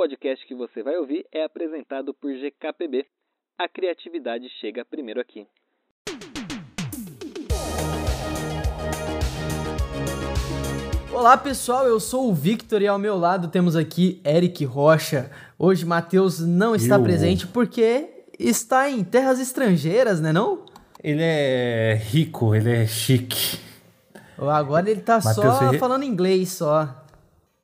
podcast que você vai ouvir é apresentado por GKPB. A criatividade chega primeiro aqui. Olá pessoal, eu sou o Victor e ao meu lado temos aqui Eric Rocha. Hoje Matheus não está Eu. presente porque está em terras estrangeiras, né não? Ele é rico, ele é chique. Agora ele tá Matheus só Ferre- falando inglês só.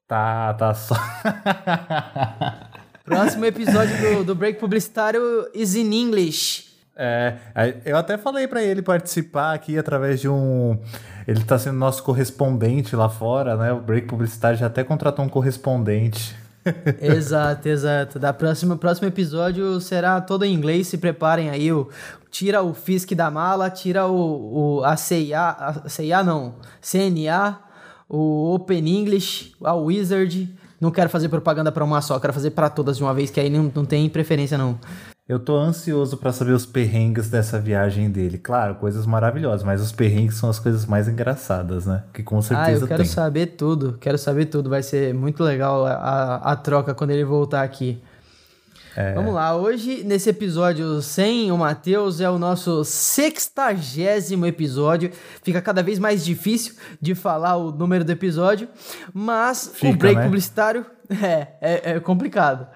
Tá, tá só. Próximo episódio do, do Break Publicitário is in English. É, aí eu até falei pra ele participar aqui através de um. Ele tá sendo nosso correspondente lá fora, né? O Break Publicitário já até contratou um correspondente. exato, exato. Da próxima próximo episódio será todo em inglês. Se preparem aí. O, tira o FISC da mala, tira o, o a CIA, a CIA não, CNA, o Open English, a Wizard. Não quero fazer propaganda pra uma só, quero fazer pra todas de uma vez, que aí não, não tem preferência não. Eu tô ansioso pra saber os perrengues dessa viagem dele. Claro, coisas maravilhosas, mas os perrengues são as coisas mais engraçadas, né? Que com Ah, certeza eu quero tem. saber tudo, quero saber tudo. Vai ser muito legal a, a troca quando ele voltar aqui. É. Vamos lá, hoje nesse episódio sem o Matheus é o nosso sextagésimo episódio. Fica cada vez mais difícil de falar o número do episódio, mas o Fica, break né? publicitário é, é, é complicado.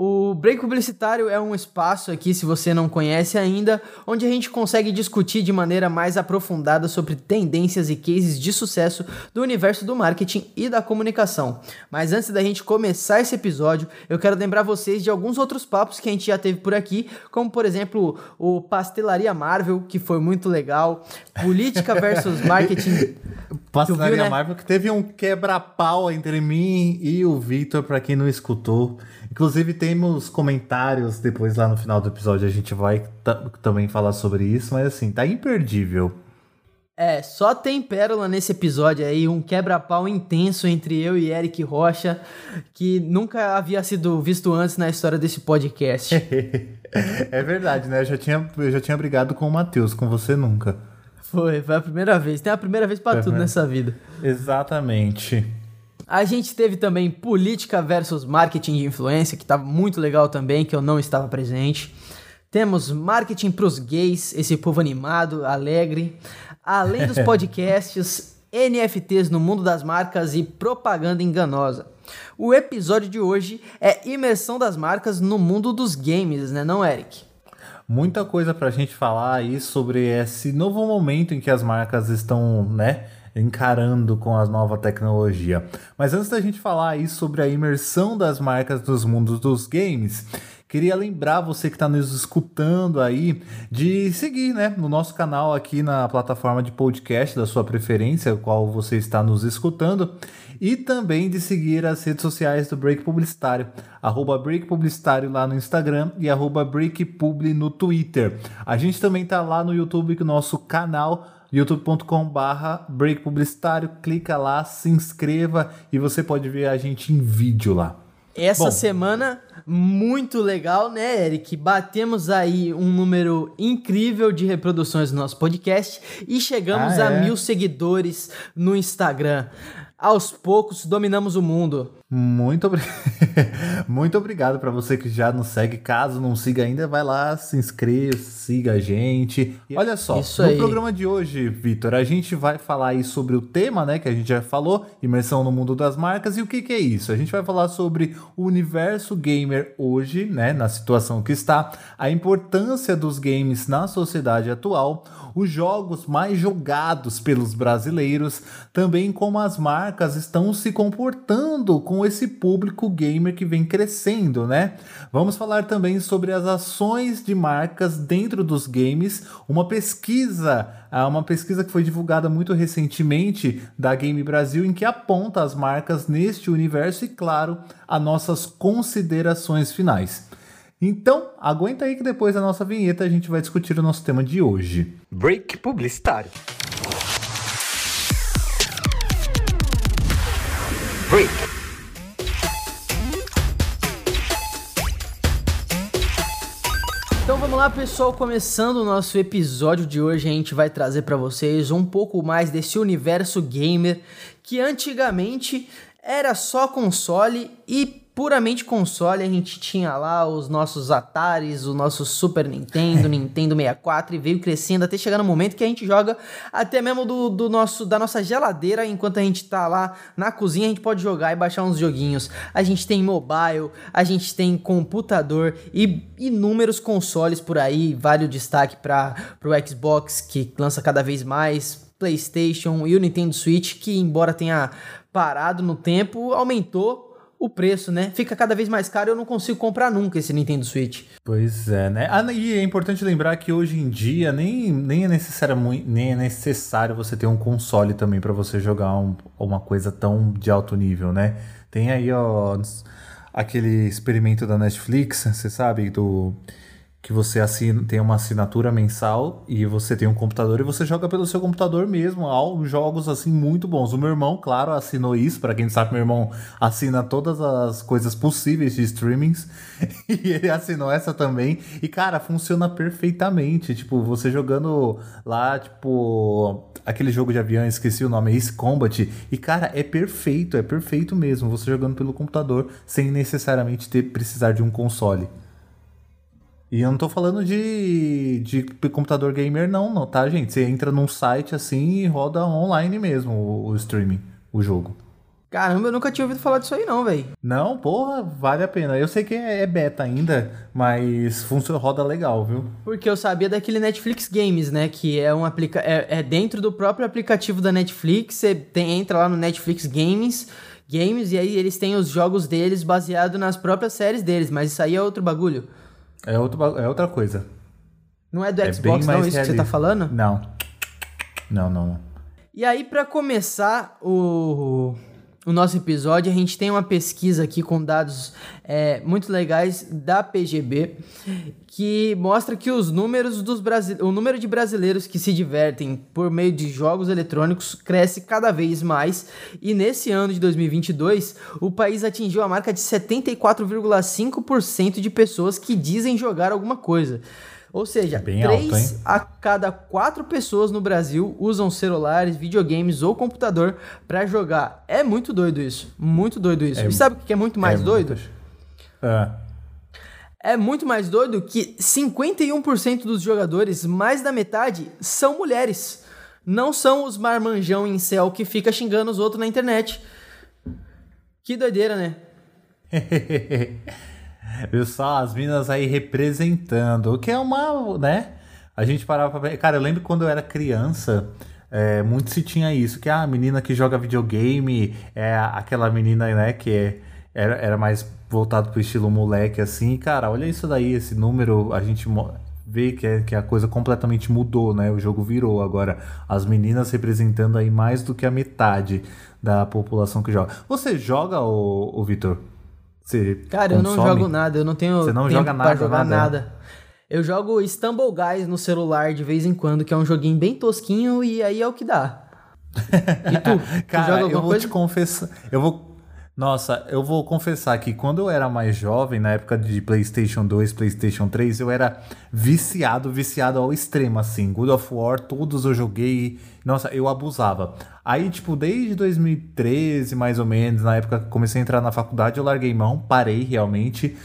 O Break Publicitário é um espaço aqui, se você não conhece ainda, onde a gente consegue discutir de maneira mais aprofundada sobre tendências e cases de sucesso do universo do marketing e da comunicação. Mas antes da gente começar esse episódio, eu quero lembrar vocês de alguns outros papos que a gente já teve por aqui, como por exemplo o Pastelaria Marvel, que foi muito legal, Política versus Marketing. Tu viu, né? Marvel que teve um quebra-pau entre mim e o Victor, pra quem não escutou. Inclusive, temos comentários depois lá no final do episódio. A gente vai ta- também falar sobre isso, mas assim, tá imperdível. É, só tem pérola nesse episódio aí, um quebra-pau intenso entre eu e Eric Rocha, que nunca havia sido visto antes na história desse podcast. é verdade, né? Eu já tinha, eu já tinha brigado com o Matheus, com você nunca. Foi, foi a primeira vez. Tem a primeira vez pra Foi a tudo nessa vida. Exatamente. A gente teve também política versus marketing de influência, que tava muito legal também, que eu não estava presente. Temos marketing pros gays, esse povo animado, alegre. Além dos podcasts, NFTs no mundo das marcas e propaganda enganosa. O episódio de hoje é imersão das marcas no mundo dos games, né, não, Eric? Muita coisa pra gente falar aí sobre esse novo momento em que as marcas estão, né, encarando com a nova tecnologia. Mas antes da gente falar aí sobre a imersão das marcas nos mundos dos games, queria lembrar você que está nos escutando aí de seguir, né, no nosso canal aqui na plataforma de podcast da sua preferência, qual você está nos escutando. E também de seguir as redes sociais do Break Publicitário, arroba Break Publicitário lá no Instagram e arroba Break Publi no Twitter. A gente também tá lá no YouTube com o nosso canal youtube.com barra Break Publicitário, clica lá, se inscreva e você pode ver a gente em vídeo lá. Essa Bom. semana, muito legal, né, Eric? Batemos aí um número incrível de reproduções do nosso podcast e chegamos Ah, a é? mil seguidores no Instagram. Aos poucos, dominamos o mundo. Muito, obri- Muito obrigado para você que já nos segue. Caso não siga ainda, vai lá, se inscreva, siga a gente. E olha só, Isso no aí. programa de hoje, Vitor, a gente vai falar aí sobre o tema, né, que a gente já falou, imersão no mundo das marcas. E o que, que é isso? A gente vai falar sobre o universo gamer hoje, né, na situação que está, a importância dos games na sociedade atual, os jogos mais jogados pelos brasileiros, também como as marcas estão se comportando com esse público gamer que vem crescendo, né? Vamos falar também sobre as ações de marcas dentro dos games, uma pesquisa, ah, uma pesquisa que foi divulgada muito recentemente da Game Brasil em que aponta as marcas neste universo e claro, as nossas considerações finais. Então, aguenta aí que depois da nossa vinheta a gente vai discutir o nosso tema de hoje. Break Publicitário. Break. Então vamos lá, pessoal, começando o nosso episódio de hoje, a gente vai trazer para vocês um pouco mais desse universo gamer que antigamente era só console e puramente console, a gente tinha lá os nossos Ataris, o nosso Super Nintendo, Nintendo 64 e veio crescendo até chegar no momento que a gente joga até mesmo do, do nosso da nossa geladeira, enquanto a gente tá lá na cozinha, a gente pode jogar e baixar uns joguinhos. A gente tem mobile, a gente tem computador e inúmeros consoles por aí, vale o destaque para pro Xbox que lança cada vez mais, PlayStation e o Nintendo Switch, que embora tenha parado no tempo, aumentou o preço, né? Fica cada vez mais caro eu não consigo comprar nunca esse Nintendo Switch. Pois é, né? Ah, e é importante lembrar que hoje em dia nem, nem, é, necessário, nem é necessário você ter um console também para você jogar um, uma coisa tão de alto nível, né? Tem aí, ó, aquele experimento da Netflix, você sabe, do que você assina, tem uma assinatura mensal e você tem um computador e você joga pelo seu computador mesmo, há jogos assim muito bons. O meu irmão, claro, assinou isso, para quem sabe, meu irmão assina todas as coisas possíveis de streamings e ele assinou essa também. E cara, funciona perfeitamente, tipo, você jogando lá, tipo, aquele jogo de avião, esqueci o nome, Ace Combat, e cara, é perfeito, é perfeito mesmo, você jogando pelo computador sem necessariamente ter precisar de um console. E eu não tô falando de, de computador gamer, não, não, tá, gente? Você entra num site assim e roda online mesmo o, o streaming, o jogo. Caramba, eu nunca tinha ouvido falar disso aí, não, velho. Não, porra, vale a pena. Eu sei que é, é beta ainda, mas funciona, roda legal, viu? Porque eu sabia daquele Netflix Games, né? Que é um aplica é, é dentro do próprio aplicativo da Netflix. Você tem, entra lá no Netflix Games, Games, e aí eles têm os jogos deles baseados nas próprias séries deles. Mas isso aí é outro bagulho. É, outro, é outra coisa. Não é do é Xbox, não, isso que você tá falando? Não. Não, não, não. E aí, para começar o, o nosso episódio, a gente tem uma pesquisa aqui com dados é, muito legais da PGB que mostra que os números dos o número de brasileiros que se divertem por meio de jogos eletrônicos cresce cada vez mais e nesse ano de 2022 o país atingiu a marca de 74,5% de pessoas que dizem jogar alguma coisa. Ou seja, Bem três alto, a cada quatro pessoas no Brasil usam celulares, videogames ou computador para jogar. É muito doido isso. Muito doido isso. É, e sabe o que é muito mais é doido? Muito... É. É muito mais doido que 51% dos jogadores, mais da metade, são mulheres. Não são os marmanjão em céu que fica xingando os outros na internet. Que doideira, né? Viu só? As minas aí representando. O que é uma, né? A gente parava pra. Cara, eu lembro quando eu era criança. É, muito se tinha isso, que ah, a menina que joga videogame é aquela menina, né, que é, era, era mais voltado pro estilo moleque, assim. Cara, olha isso daí, esse número, a gente vê que, é, que a coisa completamente mudou, né? O jogo virou agora. As meninas representando aí mais do que a metade da população que joga. Você joga, o Vitor? Você Cara, consome? eu não jogo nada, eu não tenho Você não joga nada, pra jogar nada. nada. Eu jogo Stumble Guys no celular de vez em quando, que é um joguinho bem tosquinho e aí é o que dá. E tu? Cara, tu eu vou coisa? te confessar. Eu vou. Nossa, eu vou confessar que quando eu era mais jovem, na época de PlayStation 2, PlayStation 3, eu era viciado, viciado ao extremo, assim. God of War, todos eu joguei. Nossa, eu abusava. Aí, tipo, desde 2013, mais ou menos, na época que comecei a entrar na faculdade, eu larguei mão, parei realmente.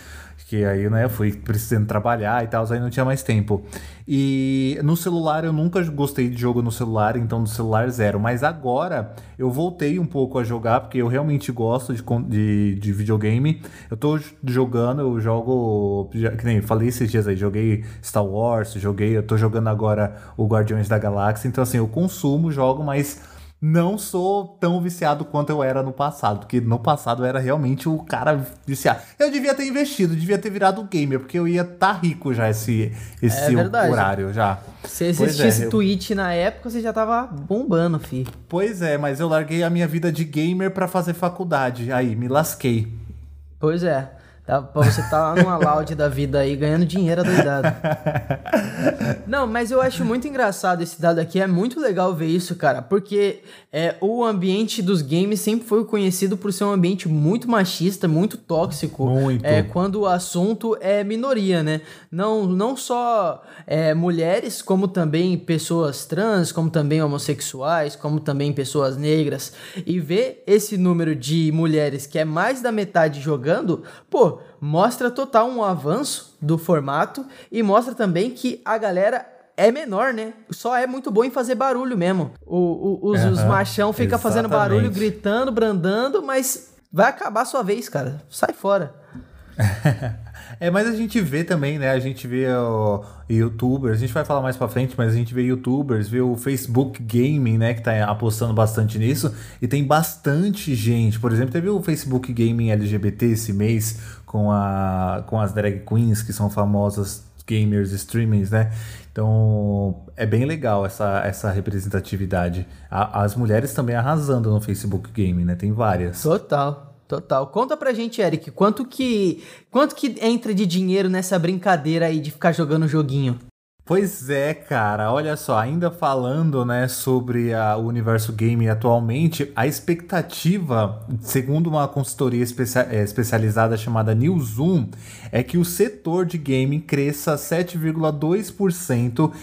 Que aí, né, fui precisando trabalhar e tal, aí não tinha mais tempo. E no celular eu nunca gostei de jogo no celular, então no celular zero. Mas agora eu voltei um pouco a jogar, porque eu realmente gosto de, de, de videogame. Eu tô jogando, eu jogo. Que nem falei esses dias aí, joguei Star Wars, joguei, eu tô jogando agora o Guardiões da Galáxia. Então, assim, eu consumo, jogo, mas não sou tão viciado quanto eu era no passado, porque no passado eu era realmente o cara viciado. Eu devia ter investido, devia ter virado gamer, porque eu ia estar tá rico já esse, esse é horário já. Se existisse é, Twitch eu... na época, você já tava bombando, fi. Pois é, mas eu larguei a minha vida de gamer para fazer faculdade. Aí, me lasquei. Pois é. Dá pra você estar tá lá numa loud da vida aí, ganhando dinheiro doidado. Não, mas eu acho muito engraçado esse dado aqui. É muito legal ver isso, cara. Porque é, o ambiente dos games sempre foi conhecido por ser um ambiente muito machista, muito tóxico. Muito. É, quando o assunto é minoria, né? Não, não só é, mulheres, como também pessoas trans, como também homossexuais, como também pessoas negras. E ver esse número de mulheres que é mais da metade jogando, pô, mostra total um avanço do formato e mostra também que a galera é menor, né? Só é muito bom em fazer barulho mesmo. O, o, os, uhum, os machão fica fazendo barulho, gritando, brandando, mas vai acabar a sua vez, cara. Sai fora. É, mas a gente vê também, né? A gente vê o youtubers, a gente vai falar mais pra frente, mas a gente vê youtubers, vê o Facebook Gaming, né? Que tá apostando bastante nisso. E tem bastante gente. Por exemplo, teve o Facebook Gaming LGBT esse mês com, a, com as drag queens, que são famosas gamers, streamings, né? Então é bem legal essa, essa representatividade. A, as mulheres também arrasando no Facebook Gaming, né? Tem várias. Total. Total. Conta pra gente, Eric, quanto que quanto que entra de dinheiro nessa brincadeira aí de ficar jogando joguinho? Pois é, cara, olha só, ainda falando, né, sobre a, o universo game atualmente, a expectativa, segundo uma consultoria especia, é, especializada chamada Newzoom, é que o setor de gaming cresça 7,2%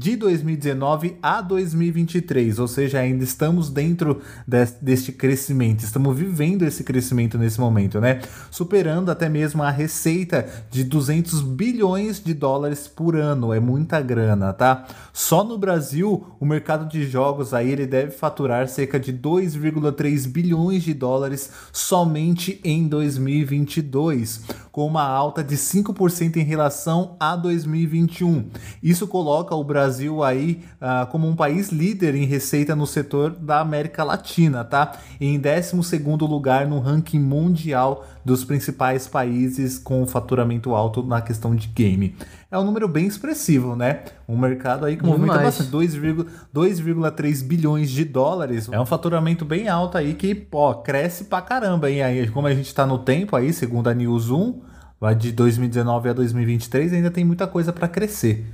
de 2019 a 2023, ou seja, ainda estamos dentro de, deste crescimento, estamos vivendo esse crescimento nesse momento, né? Superando até mesmo a receita de 200 bilhões de dólares por ano, é muita grana, tá? Só no Brasil, o mercado de jogos aí ele deve faturar cerca de 2,3 bilhões de dólares somente em 2022, com uma alta de 5% em relação a 2021. Isso coloca o Brasil Brasil aí uh, como um país líder em receita no setor da América Latina, tá? Em 12 lugar no ranking mundial dos principais países com faturamento alto na questão de game. É um número bem expressivo, né? Um mercado aí que movimenta bastante, 2,3 bilhões de dólares. É um faturamento bem alto aí que, pô, cresce pra caramba, hein? Aí, como a gente tá no tempo aí, segundo a Newzoom, vai de 2019 a 2023, ainda tem muita coisa para crescer.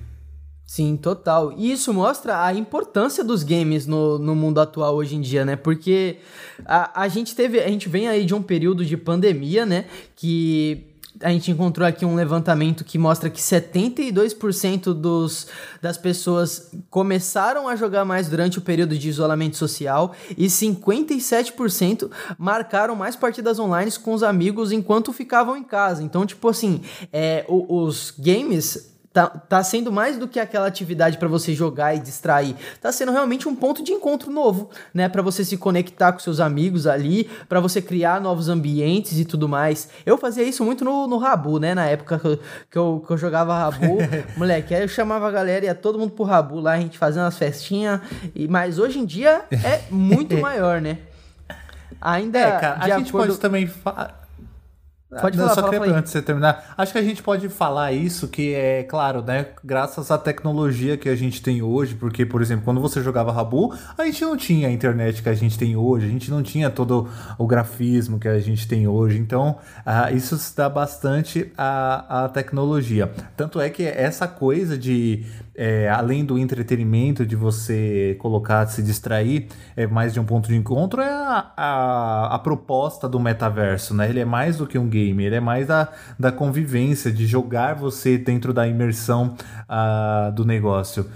Sim, total. E isso mostra a importância dos games no, no mundo atual hoje em dia, né? Porque a, a gente teve. A gente vem aí de um período de pandemia, né? Que a gente encontrou aqui um levantamento que mostra que 72% dos, das pessoas começaram a jogar mais durante o período de isolamento social e 57% marcaram mais partidas online com os amigos enquanto ficavam em casa. Então, tipo assim, é, os games tá, tá sendo mais do que aquela atividade para você jogar e distrair. Tá sendo realmente um ponto de encontro novo, né? Para você se conectar com seus amigos ali, para você criar novos ambientes e tudo mais. Eu fazia isso muito no, no Rabu, né? Na época que eu, que eu, que eu jogava Rabu. Moleque, aí eu chamava a galera, ia todo mundo pro Rabu lá, a gente fazendo umas festinhas. E, mas hoje em dia é muito maior, né? Ainda. É, cara, a gente acordo... pode também. Pode falar, só fala, queria, antes de você terminar, acho que a gente pode falar isso, que é claro, né? Graças à tecnologia que a gente tem hoje, porque, por exemplo, quando você jogava Rabu, a gente não tinha a internet que a gente tem hoje, a gente não tinha todo o grafismo que a gente tem hoje. Então, uh, isso se dá bastante à, à tecnologia. Tanto é que essa coisa de é, além do entretenimento, de você colocar, se distrair, é mais de um ponto de encontro, é a, a, a, proposta do metaverso, né? Ele é mais do que um game, ele é mais da, da convivência, de jogar você dentro da imersão uh, do negócio.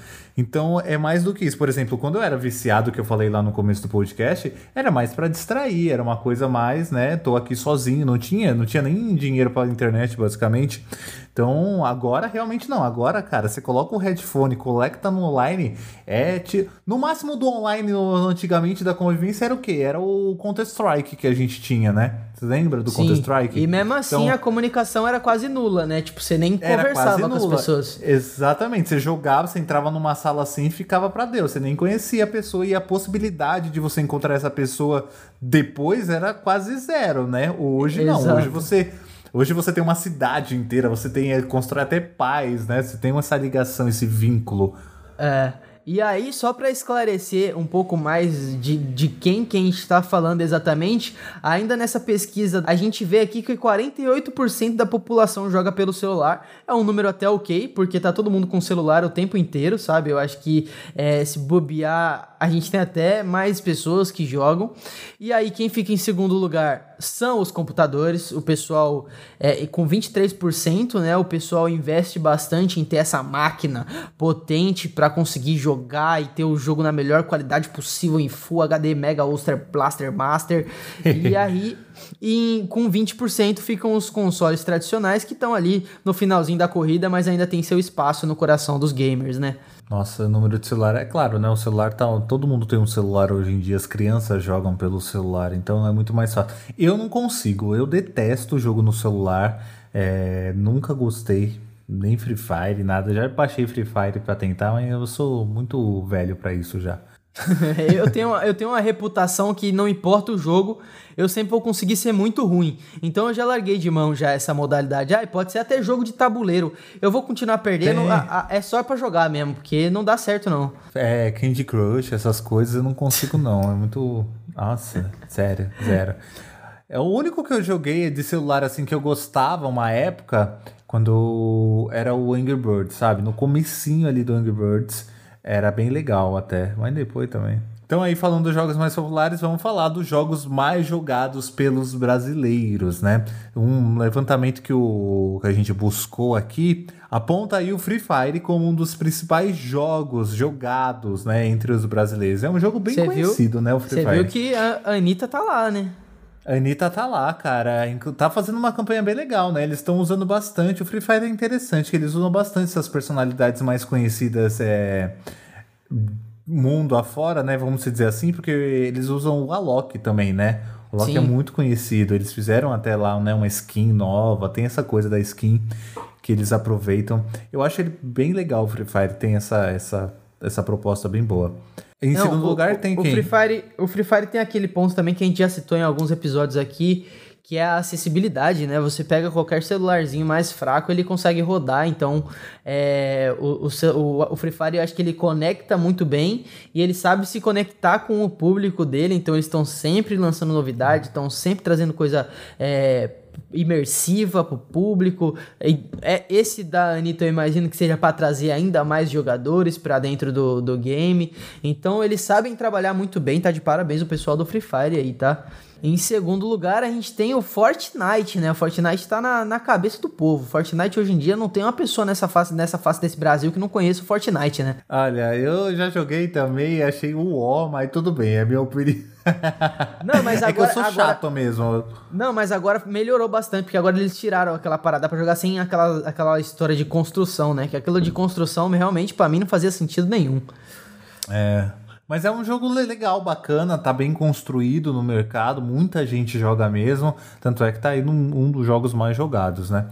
Então é mais do que isso. Por exemplo, quando eu era viciado, que eu falei lá no começo do podcast, era mais para distrair, era uma coisa mais, né? Tô aqui sozinho, não tinha, não tinha nem dinheiro para internet, basicamente. Então, agora realmente não. Agora, cara, você coloca o headphone, coleta no online, é. Te... No máximo do online antigamente da convivência era o quê? Era o Counter-Strike que a gente tinha, né? Você lembra do Counter-Strike? E mesmo assim então, a comunicação era quase nula, né? Tipo, você nem conversava com as pessoas. Exatamente. Você jogava, você entrava numa sala assim e ficava para Deus. Você nem conhecia a pessoa e a possibilidade de você encontrar essa pessoa depois era quase zero, né? Hoje Exato. não. Hoje você Hoje você tem uma cidade inteira, você tem constrói até paz, né? Você tem essa ligação, esse vínculo. É. E aí, só para esclarecer um pouco mais de, de quem que a gente está falando exatamente, ainda nessa pesquisa a gente vê aqui que 48% da população joga pelo celular. É um número até ok, porque tá todo mundo com celular o tempo inteiro, sabe? Eu acho que é, se bobear, a gente tem até mais pessoas que jogam. E aí, quem fica em segundo lugar são os computadores. O pessoal, é, com 23%, né? O pessoal investe bastante em ter essa máquina potente para conseguir jogar e ter o jogo na melhor qualidade possível em Full HD, Mega Ultra Blaster Master. e aí, e com 20% ficam os consoles tradicionais que estão ali no finalzinho da corrida, mas ainda tem seu espaço no coração dos gamers, né? Nossa, o número de celular é claro, né? O celular tá. Todo mundo tem um celular hoje em dia, as crianças jogam pelo celular, então é muito mais fácil. Eu não consigo, eu detesto o jogo no celular, é, nunca gostei, nem Free Fire, nada. Já baixei Free Fire para tentar, mas eu sou muito velho para isso já. eu, tenho, eu tenho uma reputação que não importa o jogo, eu sempre vou conseguir ser muito ruim. Então eu já larguei de mão já essa modalidade. Ah, pode ser até jogo de tabuleiro. Eu vou continuar perdendo, é, a, a, é só para jogar mesmo, porque não dá certo não. É, Candy Crush, essas coisas eu não consigo não. É muito. Nossa, sério, zero. É o único que eu joguei de celular assim que eu gostava uma época, quando era o Angry Birds, sabe? No comecinho ali do Angry Birds, era bem legal até, mas depois também. Então aí falando dos jogos mais populares, vamos falar dos jogos mais jogados pelos brasileiros, né? Um levantamento que, o, que a gente buscou aqui aponta aí o Free Fire como um dos principais jogos jogados, né, entre os brasileiros. É um jogo bem Cê conhecido, viu? né, o Free Fire. Você viu que a Anitta tá lá, né? A Anitta tá lá, cara. Tá fazendo uma campanha bem legal, né? Eles estão usando bastante. O Free Fire é interessante, que eles usam bastante essas personalidades mais conhecidas é, mundo afora, né? Vamos dizer assim, porque eles usam o Alok também, né? O Alok é muito conhecido. Eles fizeram até lá né, uma skin nova, tem essa coisa da skin que eles aproveitam. Eu acho ele bem legal, o Free Fire tem essa, essa, essa proposta bem boa. Em Não, segundo o, lugar tem o quem? Free Fire, o Free Fire tem aquele ponto também que a gente já citou em alguns episódios aqui, que é a acessibilidade, né? Você pega qualquer celularzinho mais fraco, ele consegue rodar. Então, é, o, o, o, Free Fire, eu acho que ele conecta muito bem e ele sabe se conectar com o público dele. Então, eles estão sempre lançando novidade, estão sempre trazendo coisa é, imersiva pro público. É esse da Anitta eu imagino que seja para trazer ainda mais jogadores para dentro do, do game. Então eles sabem trabalhar muito bem, tá de parabéns o pessoal do Free Fire aí, tá? Em segundo lugar, a gente tem o Fortnite, né? O Fortnite tá na, na cabeça do povo. Fortnite hoje em dia não tem uma pessoa nessa face, nessa face desse Brasil que não conheça o Fortnite, né? Olha, eu já joguei também, achei o ó, mas tudo bem, é minha opinião. Não, mas agora. É que eu sou agora, chato mesmo. Não, mas agora melhorou bastante, porque agora eles tiraram aquela parada para jogar sem aquela, aquela história de construção, né? Que aquilo de construção realmente para mim não fazia sentido nenhum. É. Mas é um jogo legal, bacana, tá bem construído no mercado, muita gente joga mesmo, tanto é que tá aí num, um dos jogos mais jogados, né?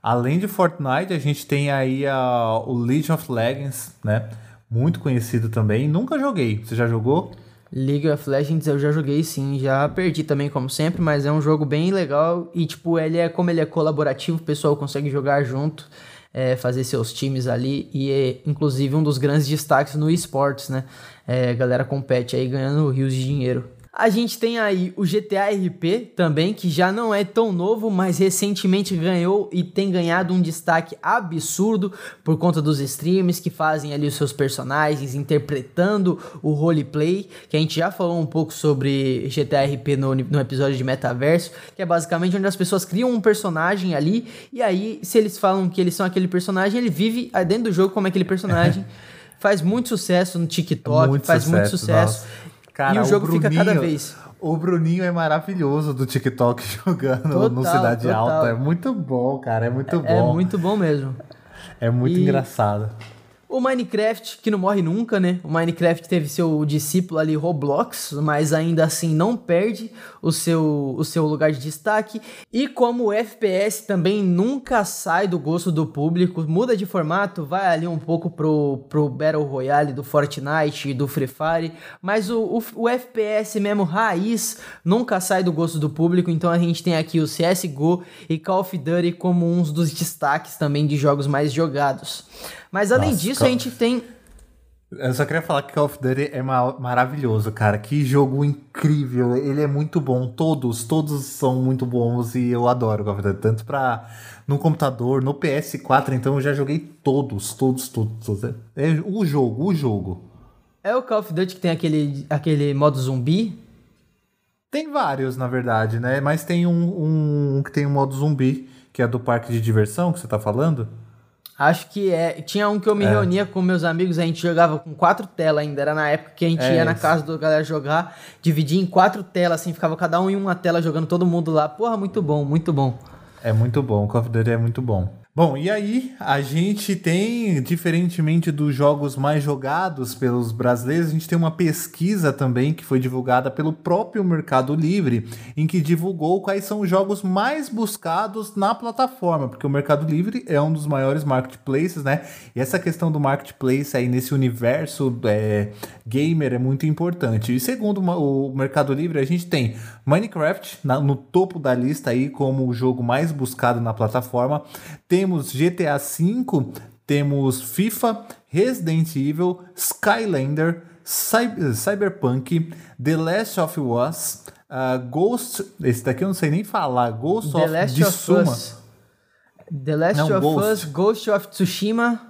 Além de Fortnite, a gente tem aí a, o League of Legends, né? Muito conhecido também. Nunca joguei. Você já jogou? League of Legends eu já joguei sim, já perdi também como sempre, mas é um jogo bem legal e tipo, ele é como ele é colaborativo, o pessoal consegue jogar junto, é, fazer seus times ali e é inclusive um dos grandes destaques no esportes, né? É, a galera compete aí ganhando rios de dinheiro. A gente tem aí o GTA RP também, que já não é tão novo, mas recentemente ganhou e tem ganhado um destaque absurdo por conta dos streams que fazem ali os seus personagens, interpretando o roleplay, que a gente já falou um pouco sobre GTA RP no, no episódio de Metaverso, que é basicamente onde as pessoas criam um personagem ali, e aí, se eles falam que eles são aquele personagem, ele vive dentro do jogo como aquele personagem. faz muito sucesso no TikTok, muito faz sucesso, muito sucesso. Nossa. Cara, e o jogo o Bruninho, fica cada vez. O Bruninho é maravilhoso do TikTok jogando total, no Cidade total. Alta. É muito bom, cara. É muito é, bom. É muito bom mesmo. É muito e... engraçado. O Minecraft, que não morre nunca, né? O Minecraft teve seu discípulo ali, Roblox, mas ainda assim não perde o seu, o seu lugar de destaque. E como o FPS também nunca sai do gosto do público, muda de formato, vai ali um pouco pro, pro Battle Royale do Fortnite e do Free Fire, mas o, o, o FPS mesmo, raiz, nunca sai do gosto do público. Então a gente tem aqui o CSGO e Call of Duty como uns dos destaques também de jogos mais jogados. Mas além Nossa, disso, a gente tem. Eu só queria falar que Call of Duty é maravilhoso, cara. Que jogo incrível. Ele é muito bom. Todos, todos são muito bons e eu adoro Call of Duty. Tanto pra no computador, no PS4, então eu já joguei todos, todos, todos. todos. É o jogo, o jogo. É o Call of Duty que tem aquele, aquele modo zumbi? Tem vários, na verdade, né? Mas tem um, um que tem um modo zumbi, que é do parque de diversão que você tá falando. Acho que é. Tinha um que eu me é. reunia com meus amigos, a gente jogava com quatro telas ainda. Era na época que a gente é ia na casa do galera jogar, dividia em quatro telas, assim, ficava cada um em uma tela jogando todo mundo lá. Porra, muito bom, muito bom. É muito bom, Call of Duty é muito bom. Bom, e aí a gente tem, diferentemente dos jogos mais jogados pelos brasileiros, a gente tem uma pesquisa também que foi divulgada pelo próprio Mercado Livre, em que divulgou quais são os jogos mais buscados na plataforma, porque o Mercado Livre é um dos maiores marketplaces, né? E essa questão do marketplace aí nesse universo é, gamer é muito importante. E segundo o Mercado Livre, a gente tem Minecraft na, no topo da lista aí como o jogo mais buscado na plataforma. Tem temos GTA V, temos FIFA, Resident Evil, Skylander, Cyberpunk, The Last of Us, uh, Ghost. Esse daqui eu não sei nem falar. Ghost The of Last Tsuma. Of Us. The Last não, of Ghost. Us, Ghost of Tsushima.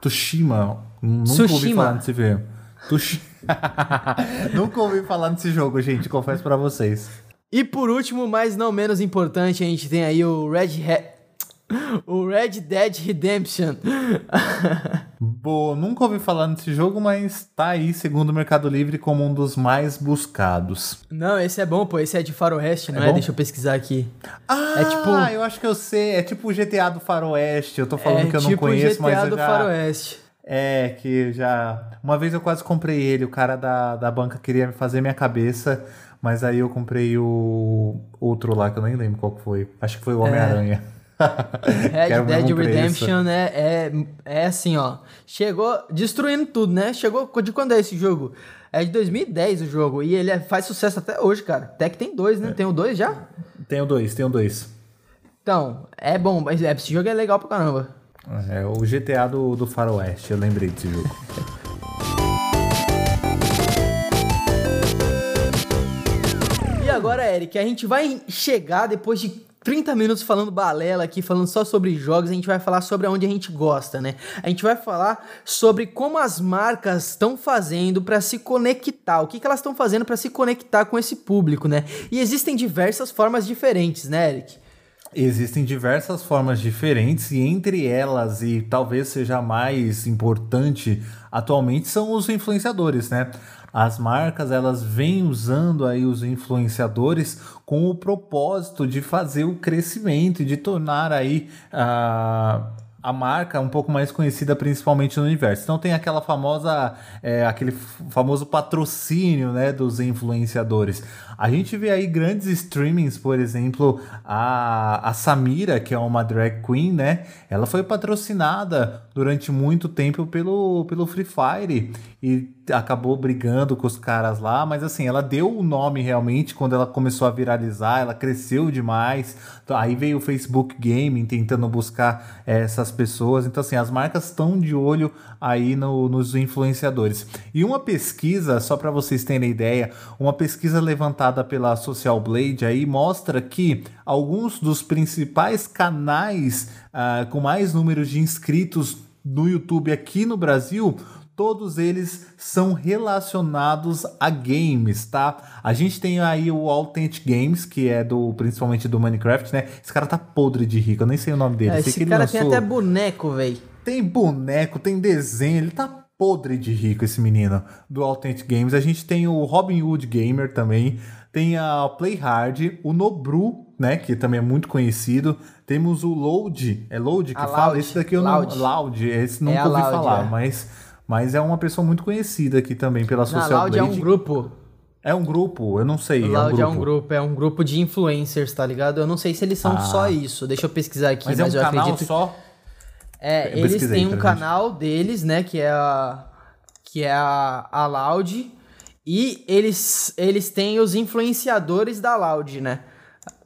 Tsushima. Nunca Tsushima. ouvi falar jogo. Tush... Nunca ouvi falar desse jogo, gente. Confesso para vocês. E por último, mas não menos importante, a gente tem aí o Red Hat o Red Dead Redemption. Boa, nunca ouvi falar nesse jogo, mas tá aí, segundo o Mercado Livre, como um dos mais buscados. Não, esse é bom, pô. Esse é de Faroeste, é não é? é? Deixa eu pesquisar aqui. Ah, é tipo... eu acho que eu sei. É tipo o GTA do Faroeste. Eu tô falando é que eu não tipo conheço, GTA mas eu do já... Faroeste. É, que já. Uma vez eu quase comprei ele, o cara da, da banca queria fazer minha cabeça, mas aí eu comprei o outro lá que eu nem lembro qual foi. Acho que foi o é. Homem-Aranha. É. Red Dead Redemption é, é, é assim, ó. Chegou destruindo tudo, né? Chegou. De quando é esse jogo? É de 2010 o jogo. E ele é, faz sucesso até hoje, cara. Até que tem dois, né? É. Tem o dois já? Tem o dois, tem o dois. Então, é bom, mas é, esse jogo é legal pra caramba. É o GTA do, do Faroeste, eu lembrei desse jogo. E agora, Eric, a gente vai chegar depois de 30 minutos falando balela aqui, falando só sobre jogos, a gente vai falar sobre onde a gente gosta, né? A gente vai falar sobre como as marcas estão fazendo para se conectar, o que, que elas estão fazendo para se conectar com esse público, né? E existem diversas formas diferentes, né, Eric? Existem diversas formas diferentes e entre elas, e talvez seja mais importante atualmente, são os influenciadores, né? As marcas elas vêm usando aí os influenciadores com o propósito de fazer o crescimento e de tornar aí a a marca um pouco mais conhecida principalmente no universo. Então tem aquela famosa, é, aquele famoso patrocínio, né, dos influenciadores. A gente vê aí grandes streamings, por exemplo, a, a Samira, que é uma drag queen, né? Ela foi patrocinada durante muito tempo pelo, pelo Free Fire e acabou brigando com os caras lá, mas assim, ela deu o nome realmente quando ela começou a viralizar, ela cresceu demais. Então, aí veio o Facebook Gaming tentando buscar é, essas pessoas. Então, assim, as marcas estão de olho aí no, nos influenciadores. E uma pesquisa, só para vocês terem ideia, uma pesquisa levantada pela Social Blade aí mostra que alguns dos principais canais uh, com mais números de inscritos no YouTube aqui no Brasil todos eles são relacionados a games, tá? A gente tem aí o Authentic Games, que é do principalmente do Minecraft, né? Esse cara tá podre de rico, eu nem sei o nome dele. É, esse cara lançou... tem até boneco, velho. Tem boneco, tem desenho, ele tá podre de rico esse menino do Authentic Games. A gente tem o Robin Hood Gamer também, tem a Play Hard, o Nobru, né, que também é muito conhecido. Temos o Load, é Load que a fala? Loud, esse daqui eu Loud. não, Loud, esse nunca é ouvi Loud, falar, é. mas mas é uma pessoa muito conhecida aqui também pela Social Não, Loud é um grupo. É um grupo, eu não sei. O Loud é um, é um, grupo, é um grupo de influencers, tá ligado? Eu não sei se eles são ah. só isso. Deixa eu pesquisar aqui, mas, mas é um eu canal acredito. Só? É, eu eles têm um canal deles, né? Que é a. Que é a, a Loud. E eles, eles têm os influenciadores da Loud, né?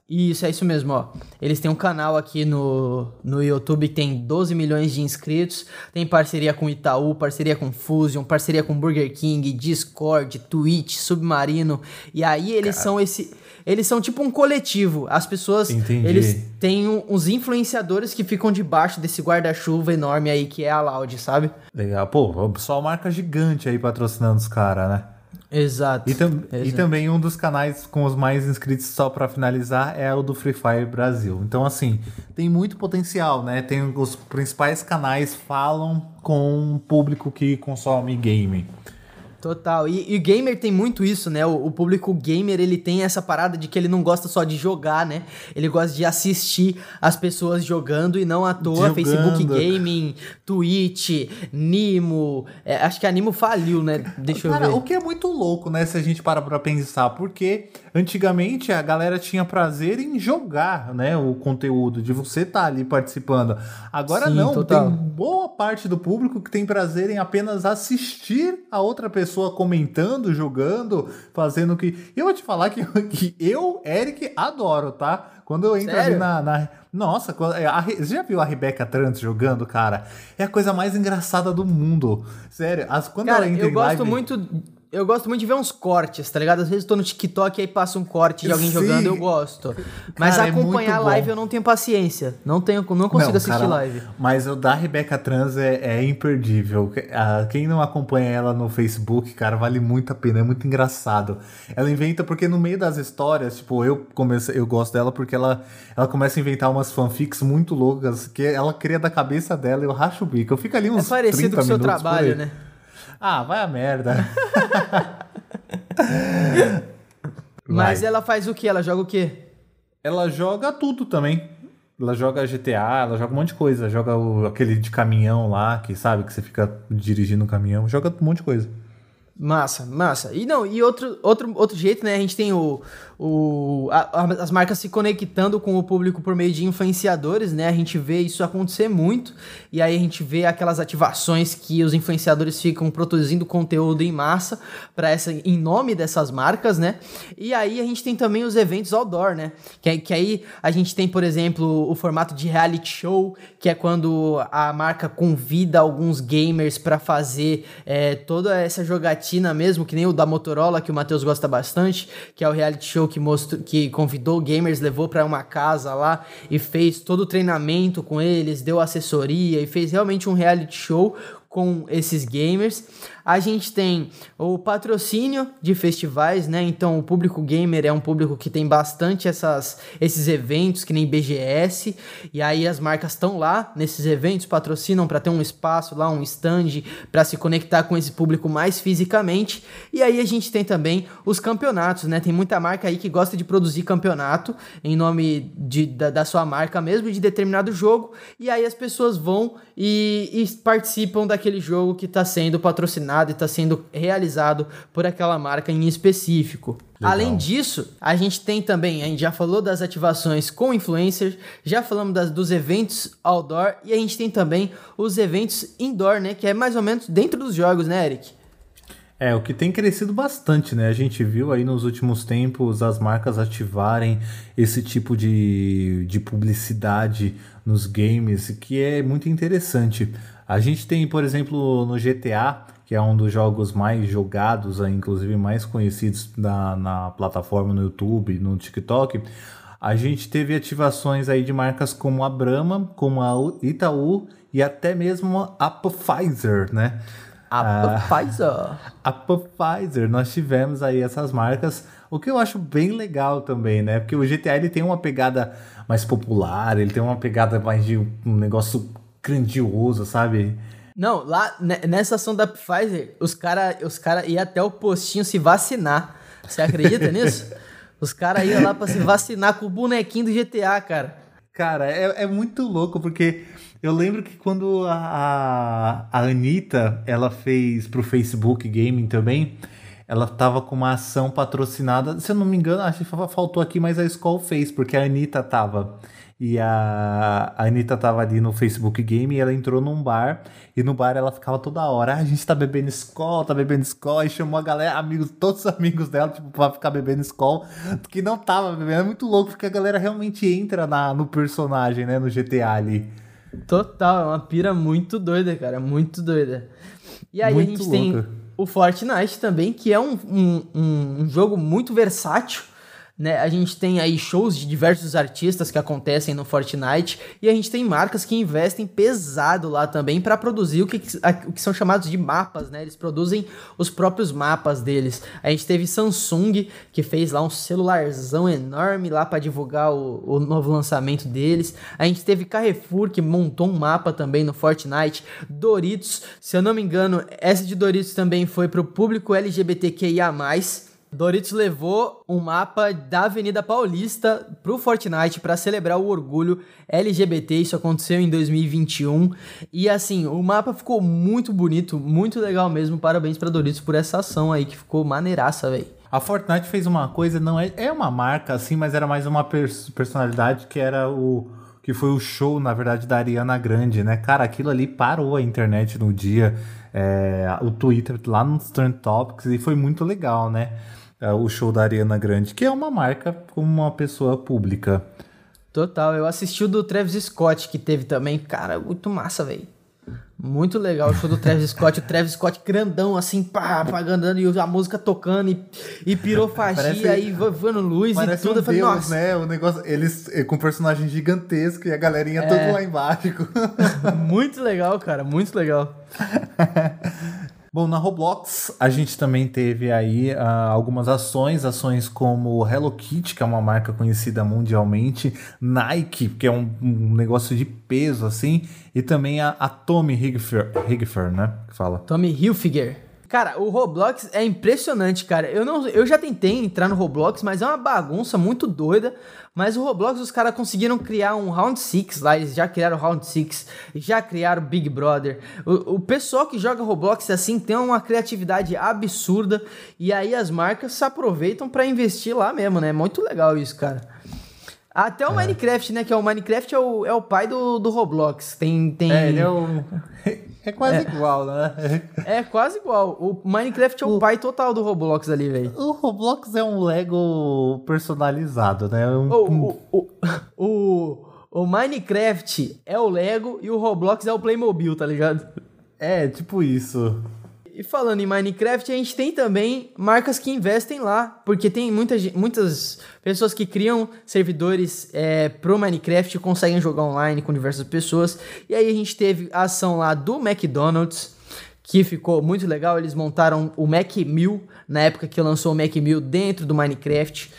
Isso, é isso mesmo, ó. Eles têm um canal aqui no, no YouTube que tem 12 milhões de inscritos, tem parceria com Itaú, parceria com Fusion, parceria com Burger King, Discord, Twitch, Submarino. E aí eles Cara. são esse. Eles são tipo um coletivo. As pessoas. Entendi. Eles têm um, uns influenciadores que ficam debaixo desse guarda-chuva enorme aí que é a Loud, sabe? Legal. Pô, só marca gigante aí patrocinando os caras, né? Exato. E, tam Exato. e, também um dos canais com os mais inscritos, só para finalizar, é o do Free Fire Brasil. Então, assim, tem muito potencial, né? Tem os principais canais falam com o público que consome game. Total. E, e gamer tem muito isso, né? O, o, público gamer, ele tem essa parada de que ele não gosta só de jogar, né? Ele gosta de assistir as pessoas jogando e não à toa. Jogando. Facebook Gaming, Twitch, Nimo. É, acho que a Nimo faliu, né? Deixa Cara, eu ver. O que é muito louco, né? Se a gente para pra pensar. Porque antigamente a galera tinha prazer em jogar, né? O conteúdo, de você estar tá ali participando. Agora Sim, não. Total. Tem boa parte do público que tem prazer em apenas assistir a outra pessoa comentando, jogando, fazendo o que. Eu vou te falar que, que eu, Eric, adoro, tá? Quando eu entro Sério? ali na, na. Nossa, é, a, você já viu a Rebecca Trant jogando, cara? É a coisa mais engraçada do mundo. Sério, as, quando cara, ela entra eu gosto live... muito eu gosto muito de ver uns cortes, tá ligado? Às vezes tô no TikTok e aí passa um corte de alguém Sim. jogando, eu gosto. Mas cara, é acompanhar é a live eu não tenho paciência. Não tenho, não consigo não, assistir cara, live. Mas o da Rebeca Trans é, é imperdível. Quem não acompanha ela no Facebook, cara, vale muito a pena, é muito engraçado. Ela inventa porque no meio das histórias, tipo, eu começo, eu gosto dela porque ela, ela começa a inventar umas fanfics muito loucas que ela cria da cabeça dela, eu racho o bico. Eu fico ali uns É parecido com o seu trabalho, né? Ah, vai a merda. Mas ela faz o que? Ela joga o quê? Ela joga tudo também. Ela joga GTA, ela joga um monte de coisa. Joga o, aquele de caminhão lá, que sabe, que você fica dirigindo o caminhão. Joga um monte de coisa. Massa, massa. E não, e outro, outro, outro jeito, né? A gente tem o, o, a, as marcas se conectando com o público por meio de influenciadores, né? A gente vê isso acontecer muito. E aí a gente vê aquelas ativações que os influenciadores ficam produzindo conteúdo em massa para essa em nome dessas marcas, né? E aí a gente tem também os eventos outdoor, né? Que, que aí a gente tem, por exemplo, o formato de reality show, que é quando a marca convida alguns gamers para fazer é, toda essa jogatina Mesmo, que nem o da Motorola, que o Matheus gosta bastante, que é o reality show que, mostrou, que convidou gamers, levou para uma casa lá e fez todo o treinamento com eles, deu assessoria e fez realmente um reality show com esses gamers. A gente tem o patrocínio de festivais, né? Então o público gamer é um público que tem bastante essas, esses eventos, que nem BGS, e aí as marcas estão lá nesses eventos, patrocinam para ter um espaço lá, um stand, para se conectar com esse público mais fisicamente. E aí a gente tem também os campeonatos, né? Tem muita marca aí que gosta de produzir campeonato em nome de, da, da sua marca mesmo, de determinado jogo, e aí as pessoas vão e, e participam daquele jogo que está sendo patrocinado e está sendo realizado por aquela marca em específico. Legal. Além disso, a gente tem também, a gente já falou das ativações com influencers, já falamos das, dos eventos outdoor e a gente tem também os eventos indoor, né? Que é mais ou menos dentro dos jogos, né, Eric? É, o que tem crescido bastante, né? A gente viu aí nos últimos tempos as marcas ativarem esse tipo de, de publicidade nos games, que é muito interessante. A gente tem, por exemplo, no GTA, que é um dos jogos mais jogados, inclusive mais conhecidos na, na plataforma no YouTube, no TikTok, a gente teve ativações aí de marcas como a Brahma, como a Itaú e até mesmo a Pfizer, né? A Pfizer. A Pfizer, nós tivemos aí essas marcas, o que eu acho bem legal também, né? Porque o GTA ele tem uma pegada mais popular, ele tem uma pegada mais de um negócio grandioso, sabe? Não, lá nessa ação da Pfizer, os caras os cara iam até o postinho se vacinar. Você acredita nisso? Os caras iam lá pra se vacinar com o bonequinho do GTA, cara. Cara, é, é muito louco, porque eu lembro que quando a, a Anitta, ela fez pro Facebook Gaming também, ela tava com uma ação patrocinada, se eu não me engano, acho que faltou aqui, mas a Skoll fez, porque a Anitta tava. E a, a Anitta tava ali no Facebook Game e ela entrou num bar. E no bar ela ficava toda hora. Ah, a gente tá bebendo Skol, tá bebendo Skol. E chamou a galera, amigos, todos os amigos dela, tipo, pra ficar bebendo Skol. Que não tava bebendo. É muito louco, porque a galera realmente entra na, no personagem, né? No GTA ali. Total, é uma pira muito doida, cara. Muito doida. E aí muito a gente louca. tem o Fortnite também, que é um, um, um jogo muito versátil né? A gente tem aí shows de diversos artistas que acontecem no Fortnite e a gente tem marcas que investem pesado lá também para produzir o que, o que são chamados de mapas, né? Eles produzem os próprios mapas deles. A gente teve Samsung que fez lá um celularzão enorme lá para divulgar o, o novo lançamento deles. A gente teve Carrefour que montou um mapa também no Fortnite. Doritos, se eu não me engano, essa de Doritos também foi para o público LGBTQIA+. Doritos levou um mapa da Avenida Paulista pro Fortnite para celebrar o orgulho LGBT. Isso aconteceu em 2021. E assim, o mapa ficou muito bonito, muito legal mesmo. Parabéns para Doritos por essa ação aí que ficou maneiraça, velho. A Fortnite fez uma coisa, não é, é uma marca assim, mas era mais uma pers personalidade que era o que foi o show, na verdade, da Ariana Grande, né? Cara, aquilo ali parou a internet no dia, é, o Twitter lá nos Trend Topics e foi muito legal, né? É, o show da Ariana Grande, que é uma marca como uma pessoa pública. Total, eu assisti o do Travis Scott, que teve também, cara, muito massa, velho. Muito legal o show do Travis Scott, o Travis Scott grandão, assim, pá, apagando e a música tocando e, e pirofagia parece, e voando luz e tudo. Um falei, Deus, Nossa. né? O negócio, eles eh, com um personagem gigantesco e a galerinha é. tudo lá embaixo. muito legal, cara, muito legal. Bom, na Roblox a gente também teve aí uh, algumas ações, ações como Hello Kitty, que é uma marca conhecida mundialmente, Nike, que é um, um negócio de peso assim, e também a, a Tommy Hilfiger, né, que fala. Tommy Hilfiger. Cara, o Roblox é impressionante, cara. Eu, não, eu já tentei entrar no Roblox, mas é uma bagunça muito doida. Mas o Roblox, os caras conseguiram criar um Round 6 lá. Eles já criaram o Round 6, já criaram Big Brother. O, o pessoal que joga Roblox assim tem uma criatividade absurda. E aí as marcas se aproveitam para investir lá mesmo, né? Muito legal isso, cara. Até o é. Minecraft, né? Que é o Minecraft é o, é o pai do, do Roblox. Tem, tem... É, ele é o... É quase é. igual, né? É quase igual. O Minecraft é o, o pai total do Roblox ali, velho. O Roblox é um Lego personalizado, né? Um... O, o, o, o, Minecraft é o Lego e o Roblox é o Playmobil, tá ligado? É, tipo isso. E falando em Minecraft, a gente tem também marcas que investem lá, porque tem muita, muitas pessoas que criam servidores é, pro Minecraft conseguem jogar online com diversas pessoas. E aí a gente teve a ação lá do McDonald's, que ficou muito legal. Eles montaram o Mac 1000 na época que lançou o Mac 1000 dentro do Minecraft.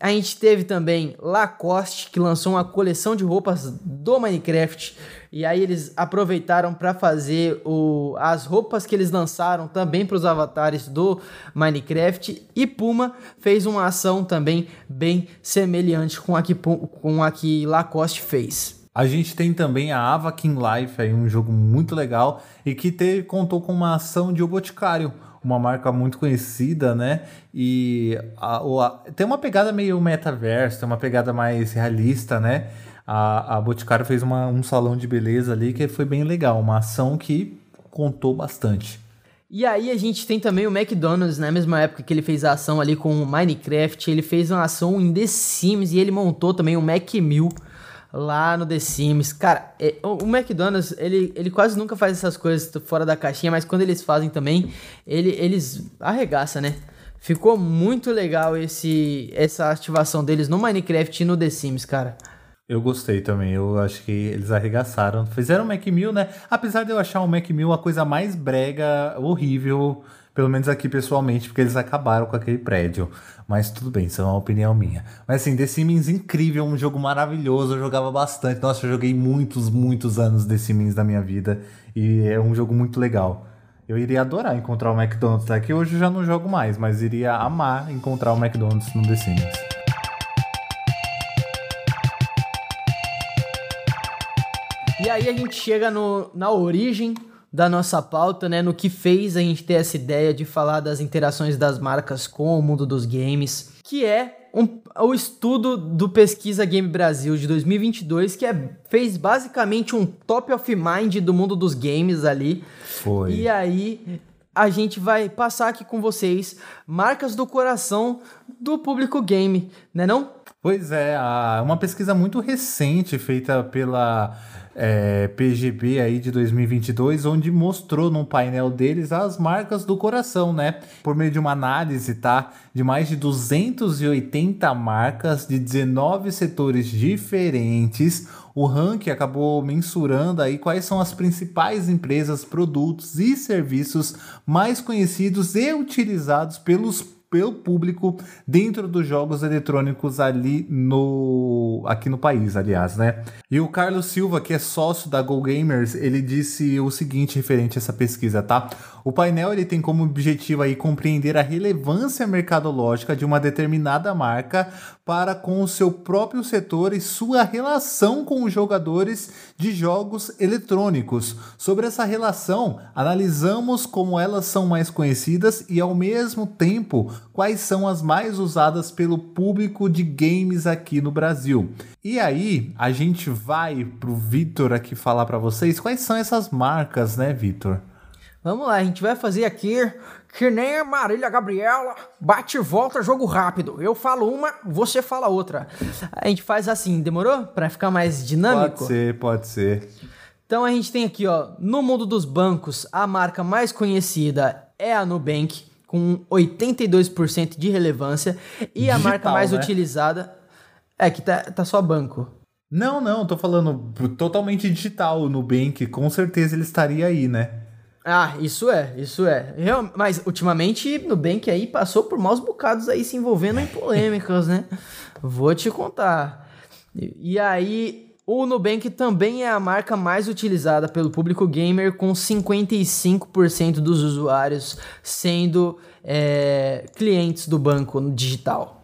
A gente teve também Lacoste, que lançou uma coleção de roupas do Minecraft. E aí eles aproveitaram para fazer o, as roupas que eles lançaram também para os avatares do Minecraft. E Puma fez uma ação também bem semelhante com a que, com a que Lacoste fez. A gente tem também a Avakin Life, aí um jogo muito legal e que teve, contou com uma ação de O Boticário, uma marca muito conhecida, né? E a, a, tem uma pegada meio metaverso, tem uma pegada mais realista, né? A, a Boticário fez uma, um salão de beleza ali que foi bem legal, uma ação que contou bastante. E aí a gente tem também o McDonald's, na mesma época que ele fez a ação ali com o Minecraft, ele fez uma ação em The Sims e ele montou também o Mac 1000 lá no The Sims. Cara, é, o, McDonald's, ele, ele quase nunca faz essas coisas fora da caixinha, mas quando eles fazem também, ele, eles arregaçam, né? Ficou muito legal esse essa ativação deles no Minecraft e no The Sims, cara. Eu gostei também, eu acho que eles arregaçaram. Fizeram o Mac 1000, né? Apesar de eu achar o Mac 1000 a coisa mais brega, horrível, pelo menos aqui pessoalmente, porque eles acabaram com aquele prédio. Mas tudo bem, isso é uma opinião minha. Mas assim, The Sims incrível, um jogo maravilhoso, eu jogava bastante. Nossa, eu joguei muitos, muitos anos The Sims na minha vida e é um jogo muito legal. Eu iria adorar encontrar o McDonald's aqui. Hoje eu já não jogo mais, mas iria amar encontrar o McDonald's no The Sims. E aí a gente chega no, na origem da nossa pauta, né, no que fez a gente ter essa ideia de falar das interações das marcas com o mundo dos games, que é um, o estudo do Pesquisa Game Brasil de 2022, que é, fez basicamente um top of mind do mundo dos games ali. Foi. E aí a gente vai passar aqui com vocês marcas do coração do público game, né não? Pois é, uma pesquisa muito recente feita pela é, PGB aí de 2022, onde mostrou no painel deles as marcas do coração, né? Por meio de uma análise, tá? De mais de 280 marcas de 19 setores diferentes. O ranking acabou mensurando aí quais são as principais empresas, produtos e serviços mais conhecidos e utilizados pelos pelo público dentro dos jogos eletrônicos ali no aqui no país, aliás, né? E o Carlos Silva, que é sócio da Go Gamers, ele disse o seguinte referente a essa pesquisa, tá? O painel ele tem como objetivo aí compreender a relevância mercadológica de uma determinada marca para com o seu próprio setor e sua relação com os jogadores de jogos eletrônicos. Sobre essa relação, analisamos como elas são mais conhecidas e ao mesmo tempo quais são as mais usadas pelo público de games aqui no Brasil. E aí, a gente vai pro Vitor aqui falar para vocês quais são essas marcas, né, Vitor? Vamos lá, a gente vai fazer aqui que nem a Marília Gabriela, bate e volta, jogo rápido. Eu falo uma, você fala outra. A gente faz assim, demorou? Para ficar mais dinâmico? Pode ser, pode ser. Então a gente tem aqui, ó, no mundo dos bancos, a marca mais conhecida é a Nubank, com 82% de relevância, e Digital, a marca mais né? utilizada é que tá, tá só banco. Não, não, tô falando totalmente digital. O Nubank, com certeza ele estaria aí, né? Ah, isso é, isso é. Mas ultimamente Nubank aí passou por maus bocados aí se envolvendo em polêmicas, né? Vou te contar. E aí, o Nubank também é a marca mais utilizada pelo público gamer, com 55% dos usuários sendo é, clientes do banco digital.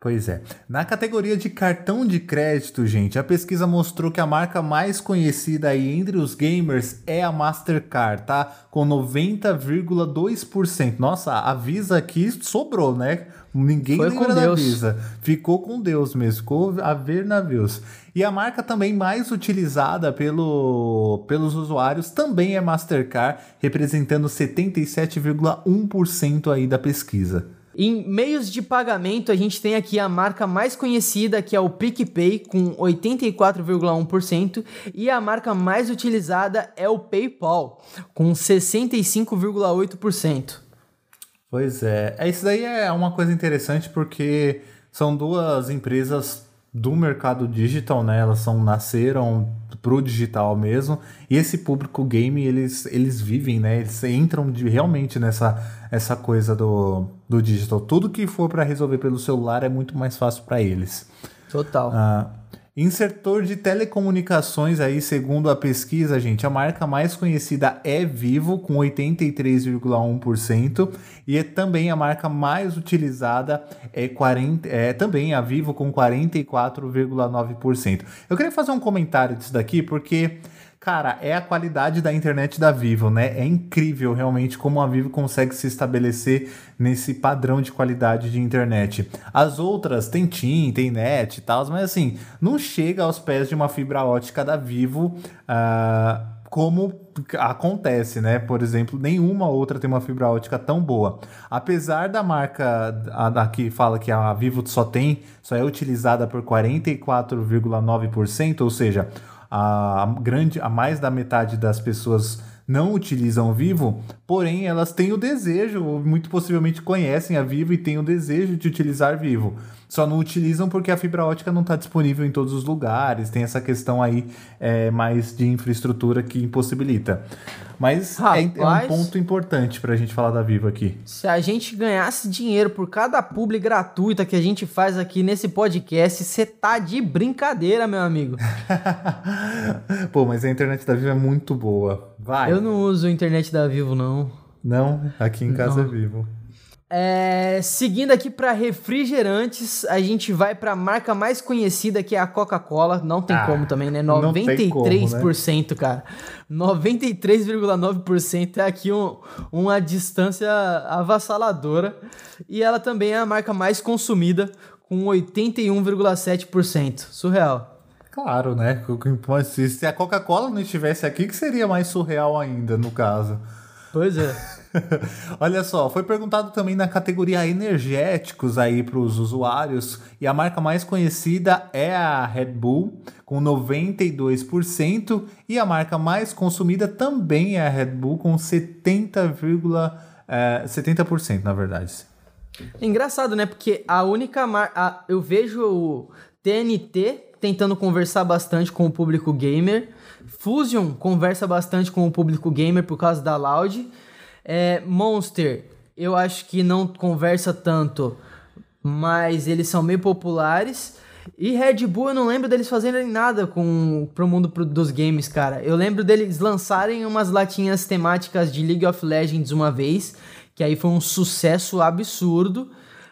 Pois é. Na categoria de cartão de crédito, gente, a pesquisa mostrou que a marca mais conhecida aí entre os gamers é a Mastercard, tá? Com 90,2%. Nossa, a Visa aqui sobrou, né? Ninguém Foi lembra da Visa. Ficou com Deus mesmo, ficou a ver navios. E a marca também mais utilizada pelo, pelos usuários também é Mastercard, representando 77,1% aí da pesquisa. Em meios de pagamento, a gente tem aqui a marca mais conhecida, que é o PicPay, com 84,1%, e a marca mais utilizada é o PayPal, com 65,8%. Pois é, é, isso daí é uma coisa interessante porque são duas empresas do mercado digital, né? Elas são nasceram pro digital mesmo. E esse público game, eles, eles vivem, né? Eles entram de, realmente nessa essa coisa do, do digital. Tudo que for para resolver pelo celular é muito mais fácil para eles. Total. Ah, em setor de telecomunicações, aí, segundo a pesquisa, gente, a marca mais conhecida é Vivo, com 83,1%, e é também a marca mais utilizada é, 40, é também a Vivo, com 44,9%. Eu queria fazer um comentário disso daqui, porque Cara, é a qualidade da internet da Vivo, né? É incrível realmente como a Vivo consegue se estabelecer nesse padrão de qualidade de internet. As outras tem TIM, tem NET e tal, mas assim, não chega aos pés de uma fibra ótica da Vivo. Uh, como acontece, né? Por exemplo, nenhuma outra tem uma fibra ótica tão boa. Apesar da marca a, a que fala que a Vivo só tem, só é utilizada por 44,9%, ou seja, a grande, a mais da metade das pessoas não utilizam Vivo, porém elas têm o desejo, muito possivelmente conhecem a Vivo e têm o desejo de utilizar Vivo. Só não utilizam porque a fibra ótica não está disponível em todos os lugares, tem essa questão aí é, mais de infraestrutura que impossibilita. Mas Rapaz, é, é, um ponto importante para a gente falar da Vivo aqui. Se a gente ganhasse dinheiro por cada publi gratuita que a gente faz aqui nesse podcast, você tá de brincadeira, meu amigo. Pô, mas a internet da Vivo é muito boa. Vai. Eu não uso a internet da Vivo, não. Não? Aqui em casa não. é Vivo. É, seguindo aqui para refrigerantes, a gente vai para a marca mais conhecida que é a Coca-Cola. Não tem ah, como também, né? 93%, como, né? cara. 93,9% é aqui um, uma distância avassaladora. E ela também é a marca mais consumida, com 81,7%. Surreal. Claro, né? Se a Coca-Cola não estivesse aqui, que seria mais surreal ainda, no caso. Pois é. Olha só, foi perguntado também na categoria energéticos aí para os usuários e a marca mais conhecida é a Red Bull com 92% e a marca mais consumida também é a Red Bull com 70, é, 70% na verdade. Engraçado, né? Porque a única marca. Eu vejo o TNT tentando conversar bastante com o público gamer. Fusion conversa bastante com o público gamer por causa da Loud. É, Monster, eu acho que não conversa tanto, mas eles são meio populares. E Red Bull, eu não lembro deles fazerem nada com pro mundo pro, dos games, cara. Eu lembro deles lançarem umas latinhas temáticas de League of Legends uma vez, que aí foi um sucesso absurdo.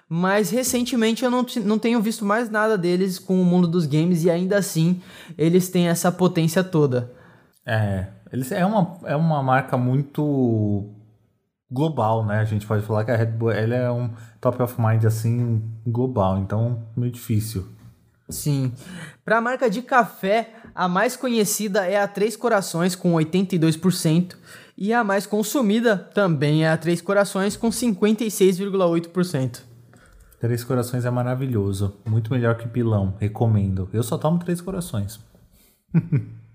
Mas recentemente eu não, não tenho visto mais nada deles com o mundo dos games e ainda assim eles têm essa potência toda. É, eles é uma, é uma marca muito global, né? A gente pode falar que a Red Bull ela é um top of mind assim global, então meio difícil. Sim. Para a marca de café, a mais conhecida é a Três Corações com 82% e a mais consumida também é a Três Corações com 56,8%. Três Corações é maravilhoso, muito melhor que pilão, recomendo. Eu só tomo Três Corações.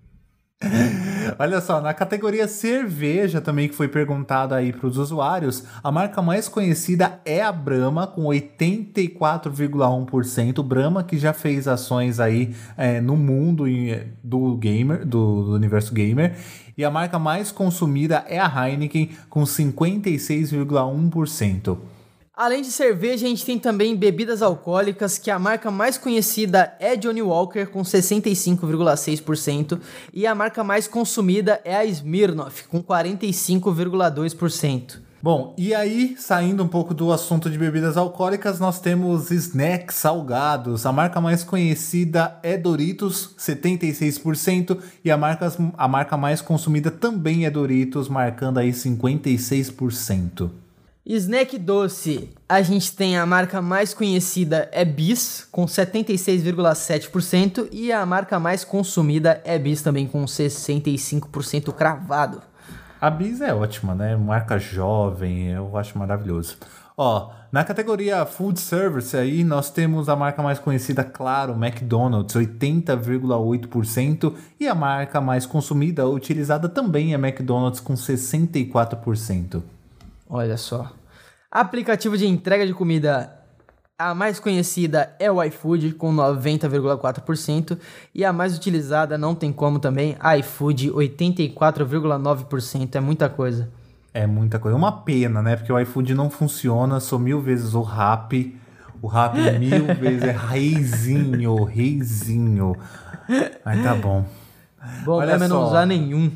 Olha só, na categoria cerveja também que foi perguntado aí para os usuários, a marca mais conhecida é a Brahma com 84,1%. Brahma que já fez ações aí é, no mundo do gamer, do, do universo gamer. E a marca mais consumida é a Heineken com 56,1%. Além de cerveja, a gente tem também bebidas alcoólicas, que a marca mais conhecida é Johnny Walker, com 65,6%, e a marca mais consumida é a Smirnoff, com 45,2%. Bom, e aí, saindo um pouco do assunto de bebidas alcoólicas, nós temos snacks salgados. A marca mais conhecida é Doritos, 76%, e a marca, a marca mais consumida também é Doritos, marcando aí 56%. Snack doce, a gente tem a marca mais conhecida é Bis, com 76,7%, e a marca mais consumida é Bis também, com 65% cravado. A Bis é ótima, né? Marca jovem, eu acho maravilhoso. Ó, na categoria Food Service aí, nós temos a marca mais conhecida, claro, McDonald's, 80,8%, e a marca mais consumida, utilizada também é McDonald's, com 64%. Olha só. Aplicativo de entrega de comida. A mais conhecida é o iFood, com 90,4%. E a mais utilizada, não tem como também, iFood, 84,9%. É muita coisa. É muita coisa. Uma pena, né? Porque o iFood não funciona. Sou mil vezes o Rap. O Rap mil vezes é reizinho, reizinho. Mas tá bom. Bom, Olha mesmo não usar nenhum.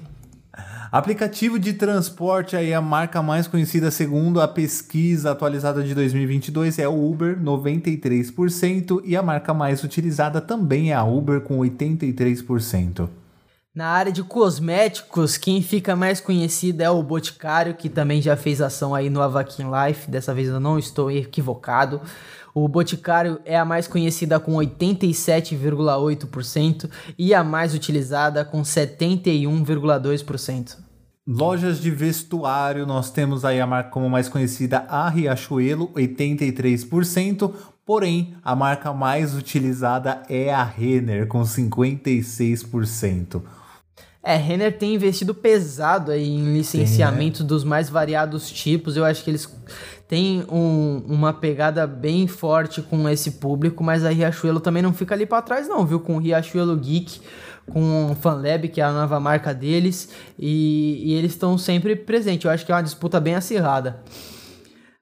Aplicativo de transporte aí a marca mais conhecida segundo a pesquisa atualizada de 2022 é o Uber, 93%, e a marca mais utilizada também é a Uber com 83%. Na área de cosméticos, quem fica mais conhecido é o Boticário, que também já fez ação aí no Avakin Life, dessa vez eu não estou equivocado. O Boticário é a mais conhecida com 87,8% e a mais utilizada com 71,2%. Lojas de vestuário, nós temos aí a marca como mais conhecida a Riachuelo, 83%, porém a marca mais utilizada é a Renner, com 56%. É, Renner tem investido pesado aí em licenciamento Sim, né? dos mais variados tipos. Eu acho que eles têm um, uma pegada bem forte com esse público, mas a Riachuelo também não fica ali para trás não, viu? Com o Riachuelo Geek, com o FanLab, que é a nova marca deles, e, e eles estão sempre presentes. Eu acho que é uma disputa bem acirrada.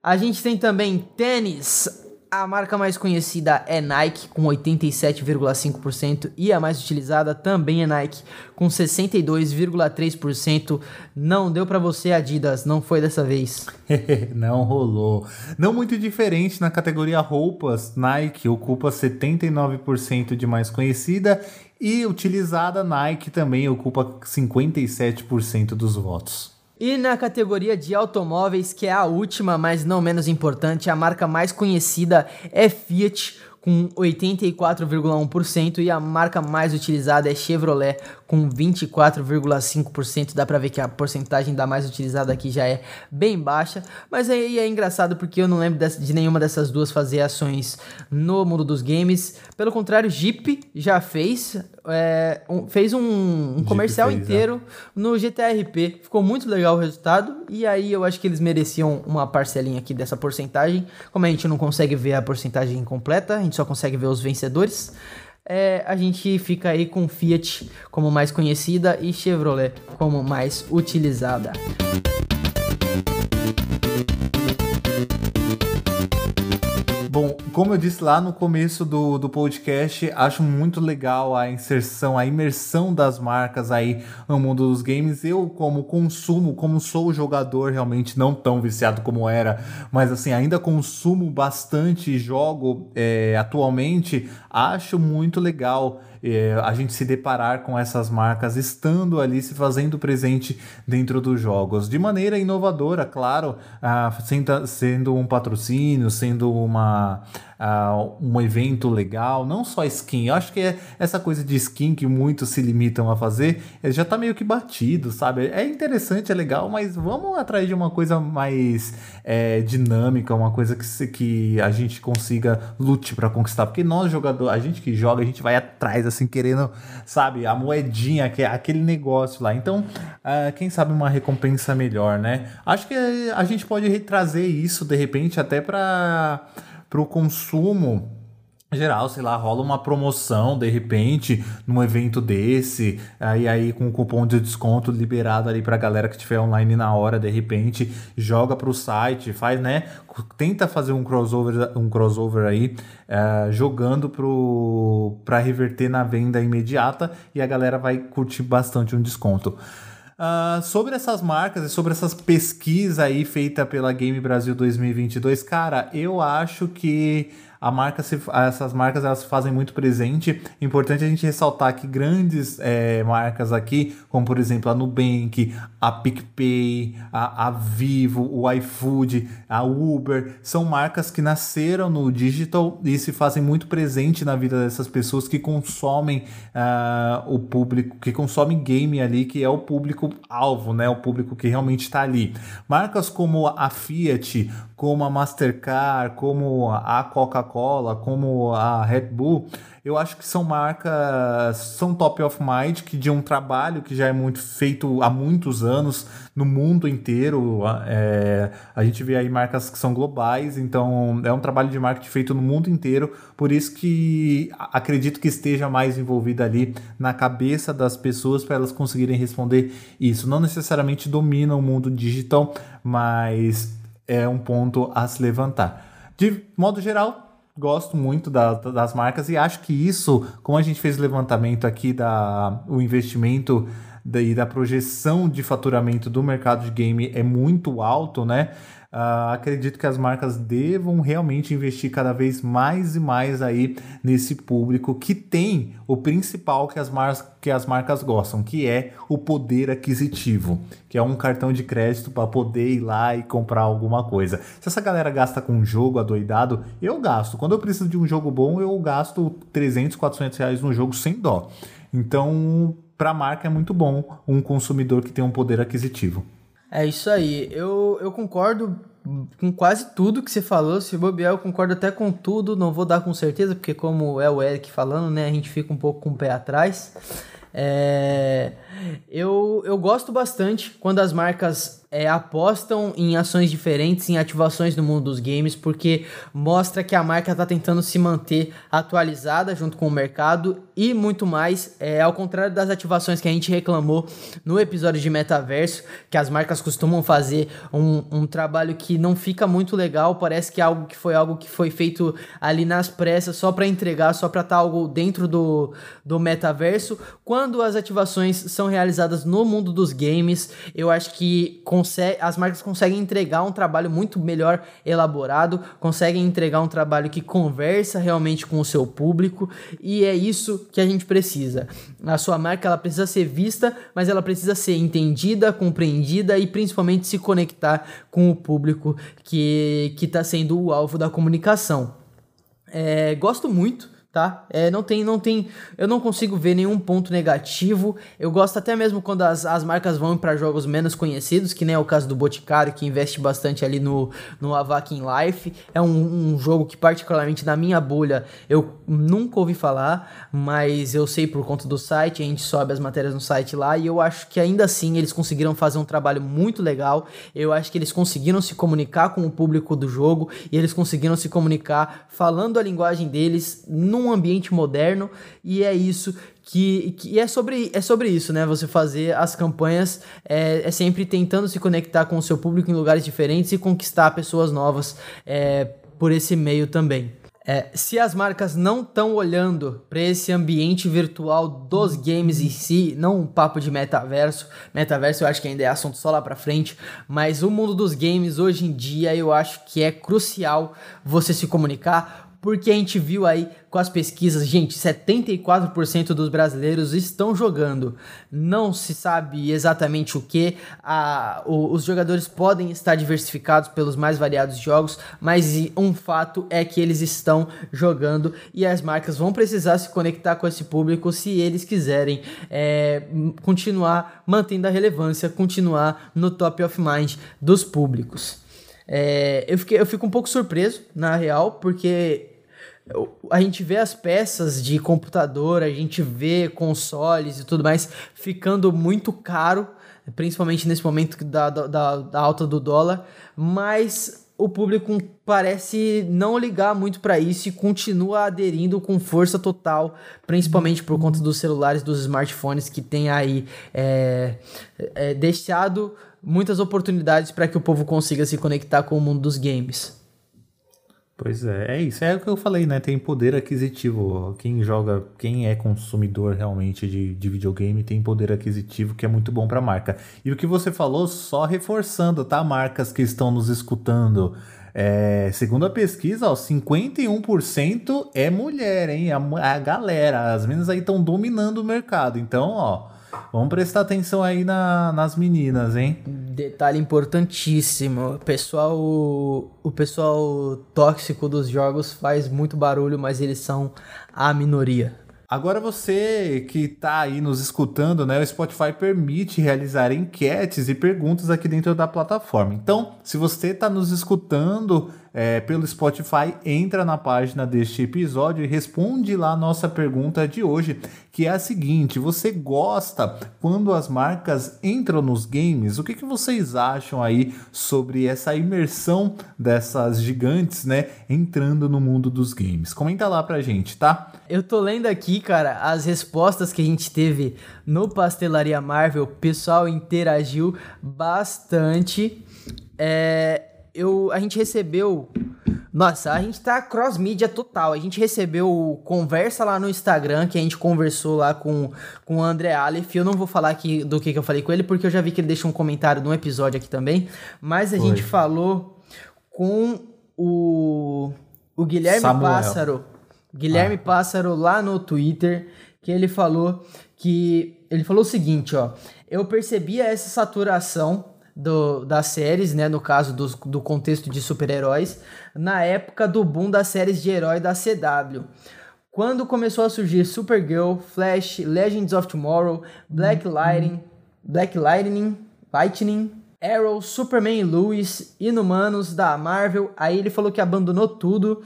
A gente tem também tênis. A marca mais conhecida é Nike, com 87,5%, e a mais utilizada também é Nike, com 62,3%. Não deu para você, Adidas, não foi dessa vez. não rolou. Não muito diferente na categoria roupas, Nike ocupa 79% de mais conhecida e utilizada, Nike também ocupa 57% dos votos. E na categoria de automóveis, que é a última, mas não menos importante, a marca mais conhecida é Fiat, com 84,1% e a marca mais utilizada é Chevrolet com 24,5%. Dá para ver que a porcentagem da mais utilizada aqui já é bem baixa, mas aí é engraçado porque eu não lembro de nenhuma dessas duas fazer ações no mundo dos games. Pelo contrário, Jeep já fez, é, um, fez um, um comercial fez, inteiro é. no GTRP. Ficou muito legal o resultado e aí eu acho que eles mereciam uma parcelinha aqui dessa porcentagem. Como a gente não consegue ver a porcentagem completa, a gente só consegue ver os vencedores é, a gente fica aí com Fiat como mais conhecida e Chevrolet como mais utilizada. Bom, como eu disse lá no começo do, do podcast, acho muito legal a inserção, a imersão das marcas aí no mundo dos games. Eu, como consumo, como sou jogador, realmente não tão viciado como era, mas assim, ainda consumo bastante jogo é, atualmente, acho muito legal é, a gente se deparar com essas marcas estando ali, se fazendo presente dentro dos jogos. De maneira inovadora, claro, ah, sendo, sendo um patrocínio, sendo uma uh, um evento legal, não só skin. Eu acho que é essa coisa de skin que muitos se limitam a fazer, já tá meio que batido, sabe? É interessante, é legal, mas vamos atrás de uma coisa mais é, dinâmica, uma coisa que, que a gente consiga lute para conquistar. Porque nós, jogador, a gente que joga, a gente vai atrás, assim, querendo, sabe, a moedinha, é aquele negócio lá. Então, uh, quem sabe uma recompensa melhor, né? Acho que a gente pode retrazer isso, de repente, até para para o consumo geral, sei lá, rola uma promoção de repente num evento desse, aí aí com o cupom de desconto liberado ali pra galera que estiver online na hora, de repente, joga pro site, faz, né, tenta fazer um crossover, um crossover aí, uh, jogando pro para reverter na venda imediata e a galera vai curtir bastante um desconto. Uh, sobre essas marcas e sobre essas pesquisas aí feita pela Game Brasil 2022, cara, eu acho que a marca se, essas marcas elas fazem muito presente. Importante a gente ressaltar que grandes é, marcas aqui, como por exemplo a Nubank, a PicPay, a, a Vivo, o iFood, a Uber, são marcas que nasceram no digital e se fazem muito presente na vida dessas pessoas que consomem uh, o público, que consomem game ali, que é o público alvo, né? O público que realmente está ali. Marcas como a Fiat, como a Mastercard, como a Coca-Cola, como a Red Bull, eu acho que são marcas, são top of mind, que de um trabalho que já é muito feito há muitos anos no mundo inteiro. É, a gente vê aí marcas que são globais, então é um trabalho de marketing feito no mundo inteiro, por isso que acredito que esteja mais envolvida ali na cabeça das pessoas para elas conseguirem responder isso. Não necessariamente domina o mundo digital, mas é um ponto a se levantar. De modo geral, gosto muito da, das marcas e acho que isso, como a gente fez o levantamento aqui da o investimento e da projeção de faturamento do mercado de game é muito alto, né? Uh, acredito que as marcas devam realmente investir cada vez mais e mais aí nesse público que tem o principal que as, mar que as marcas gostam, que é o poder aquisitivo, que é um cartão de crédito para poder ir lá e comprar alguma coisa. Se essa galera gasta com um jogo adoidado, eu gasto. Quando eu preciso de um jogo bom, eu gasto 300, 400 reais no jogo sem dó. Então, para a marca é muito bom um consumidor que tem um poder aquisitivo. É isso aí. Eu, eu concordo com quase tudo que você falou. Se bobear, eu concordo até com tudo. Não vou dar com certeza, porque como é o Eric falando, né? A gente fica um pouco com o pé atrás. É... Eu, eu gosto bastante quando as marcas é, apostam em ações diferentes, em ativações no mundo dos games, porque mostra que a marca está tentando se manter atualizada junto com o mercado e muito mais. É, ao contrário das ativações que a gente reclamou no episódio de metaverso, que as marcas costumam fazer um, um trabalho que não fica muito legal, parece que é algo que foi algo que foi feito ali nas pressas só para entregar, só para estar tá algo dentro do, do metaverso. Quando as ativações são realizadas no mundo dos games, eu acho que as marcas conseguem entregar um trabalho muito melhor elaborado, conseguem entregar um trabalho que conversa realmente com o seu público e é isso que a gente precisa. A sua marca ela precisa ser vista, mas ela precisa ser entendida, compreendida e principalmente se conectar com o público que está sendo o alvo da comunicação. É, gosto muito tá? É, não tem, não tem, eu não consigo ver nenhum ponto negativo. Eu gosto até mesmo quando as, as marcas vão para jogos menos conhecidos, que nem é o caso do Boticário, que investe bastante ali no, no Avakin Life. É um, um, jogo que, particularmente na minha bolha, eu nunca ouvi falar, mas eu sei por conta do site, a gente sobe as matérias no site lá, e eu acho que ainda assim eles conseguiram fazer um trabalho muito legal. Eu acho que eles conseguiram se comunicar com o público do jogo, e eles conseguiram se comunicar falando a linguagem deles num num ambiente moderno e é isso que, que é sobre é sobre isso, né? Você fazer as campanhas é, é sempre tentando se conectar com o seu público em lugares diferentes e conquistar pessoas novas é, por esse meio também. É, se as marcas não estão olhando para esse ambiente virtual dos games em si, não um papo de metaverso, metaverso eu acho que ainda é assunto só lá para frente, mas o mundo dos games hoje em dia eu acho que é crucial você se comunicar, porque a gente viu aí com as pesquisas, gente, 74% dos brasileiros estão jogando. Não se sabe exatamente o que. Os jogadores podem estar diversificados pelos mais variados jogos, mas um fato é que eles estão jogando e as marcas vão precisar se conectar com esse público se eles quiserem é, continuar mantendo a relevância, continuar no top of mind dos públicos. É, eu, fiquei, eu fico um pouco surpreso, na real, porque a gente vê as peças de computador, a gente vê consoles e tudo mais ficando muito caro, principalmente nesse momento da, da, da alta do dólar, mas o público parece não ligar muito para isso e continua aderindo com força total, principalmente por conta dos celulares, dos smartphones que tem aí é, é, deixado muitas oportunidades para que o povo consiga se conectar com o mundo dos games. Pois é, é isso. É o que eu falei, né? Tem poder aquisitivo. Quem joga, quem é consumidor realmente de, de videogame tem poder aquisitivo que é muito bom para a marca. E o que você falou, só reforçando, tá? Marcas que estão nos escutando. É, segundo a pesquisa, ó, 51% é mulher, hein? A, a galera, as meninas aí estão dominando o mercado. Então, ó, Vamos prestar atenção aí na, nas meninas, hein? Detalhe importantíssimo. O pessoal, o pessoal tóxico dos jogos faz muito barulho, mas eles são a minoria. Agora você que está aí nos escutando, né? O Spotify permite realizar enquetes e perguntas aqui dentro da plataforma. Então, se você está nos escutando é, pelo Spotify, entra na página deste episódio e responde lá a nossa pergunta de hoje, que é a seguinte: você gosta quando as marcas entram nos games? O que, que vocês acham aí sobre essa imersão dessas gigantes, né, entrando no mundo dos games? Comenta lá pra gente, tá? Eu tô lendo aqui, cara, as respostas que a gente teve no Pastelaria Marvel, o pessoal interagiu bastante. É, eu, a gente recebeu. Nossa, a gente tá cross-mídia total. A gente recebeu conversa lá no Instagram, que a gente conversou lá com, com o André Aleph. Eu não vou falar aqui do que, que eu falei com ele, porque eu já vi que ele deixou um comentário no episódio aqui também. Mas a Foi. gente falou com o, o Guilherme Samuel. Pássaro. Guilherme ah. Pássaro lá no Twitter, que ele falou que. Ele falou o seguinte, ó. Eu percebia essa saturação do, das séries, né? No caso do, do contexto de super-heróis, na época do boom das séries de herói da CW. Quando começou a surgir Supergirl, Flash, Legends of Tomorrow, Black Lightning, Black Lightning, Lightning, Arrow, Superman e Lois, Inumanos da Marvel, aí ele falou que abandonou tudo,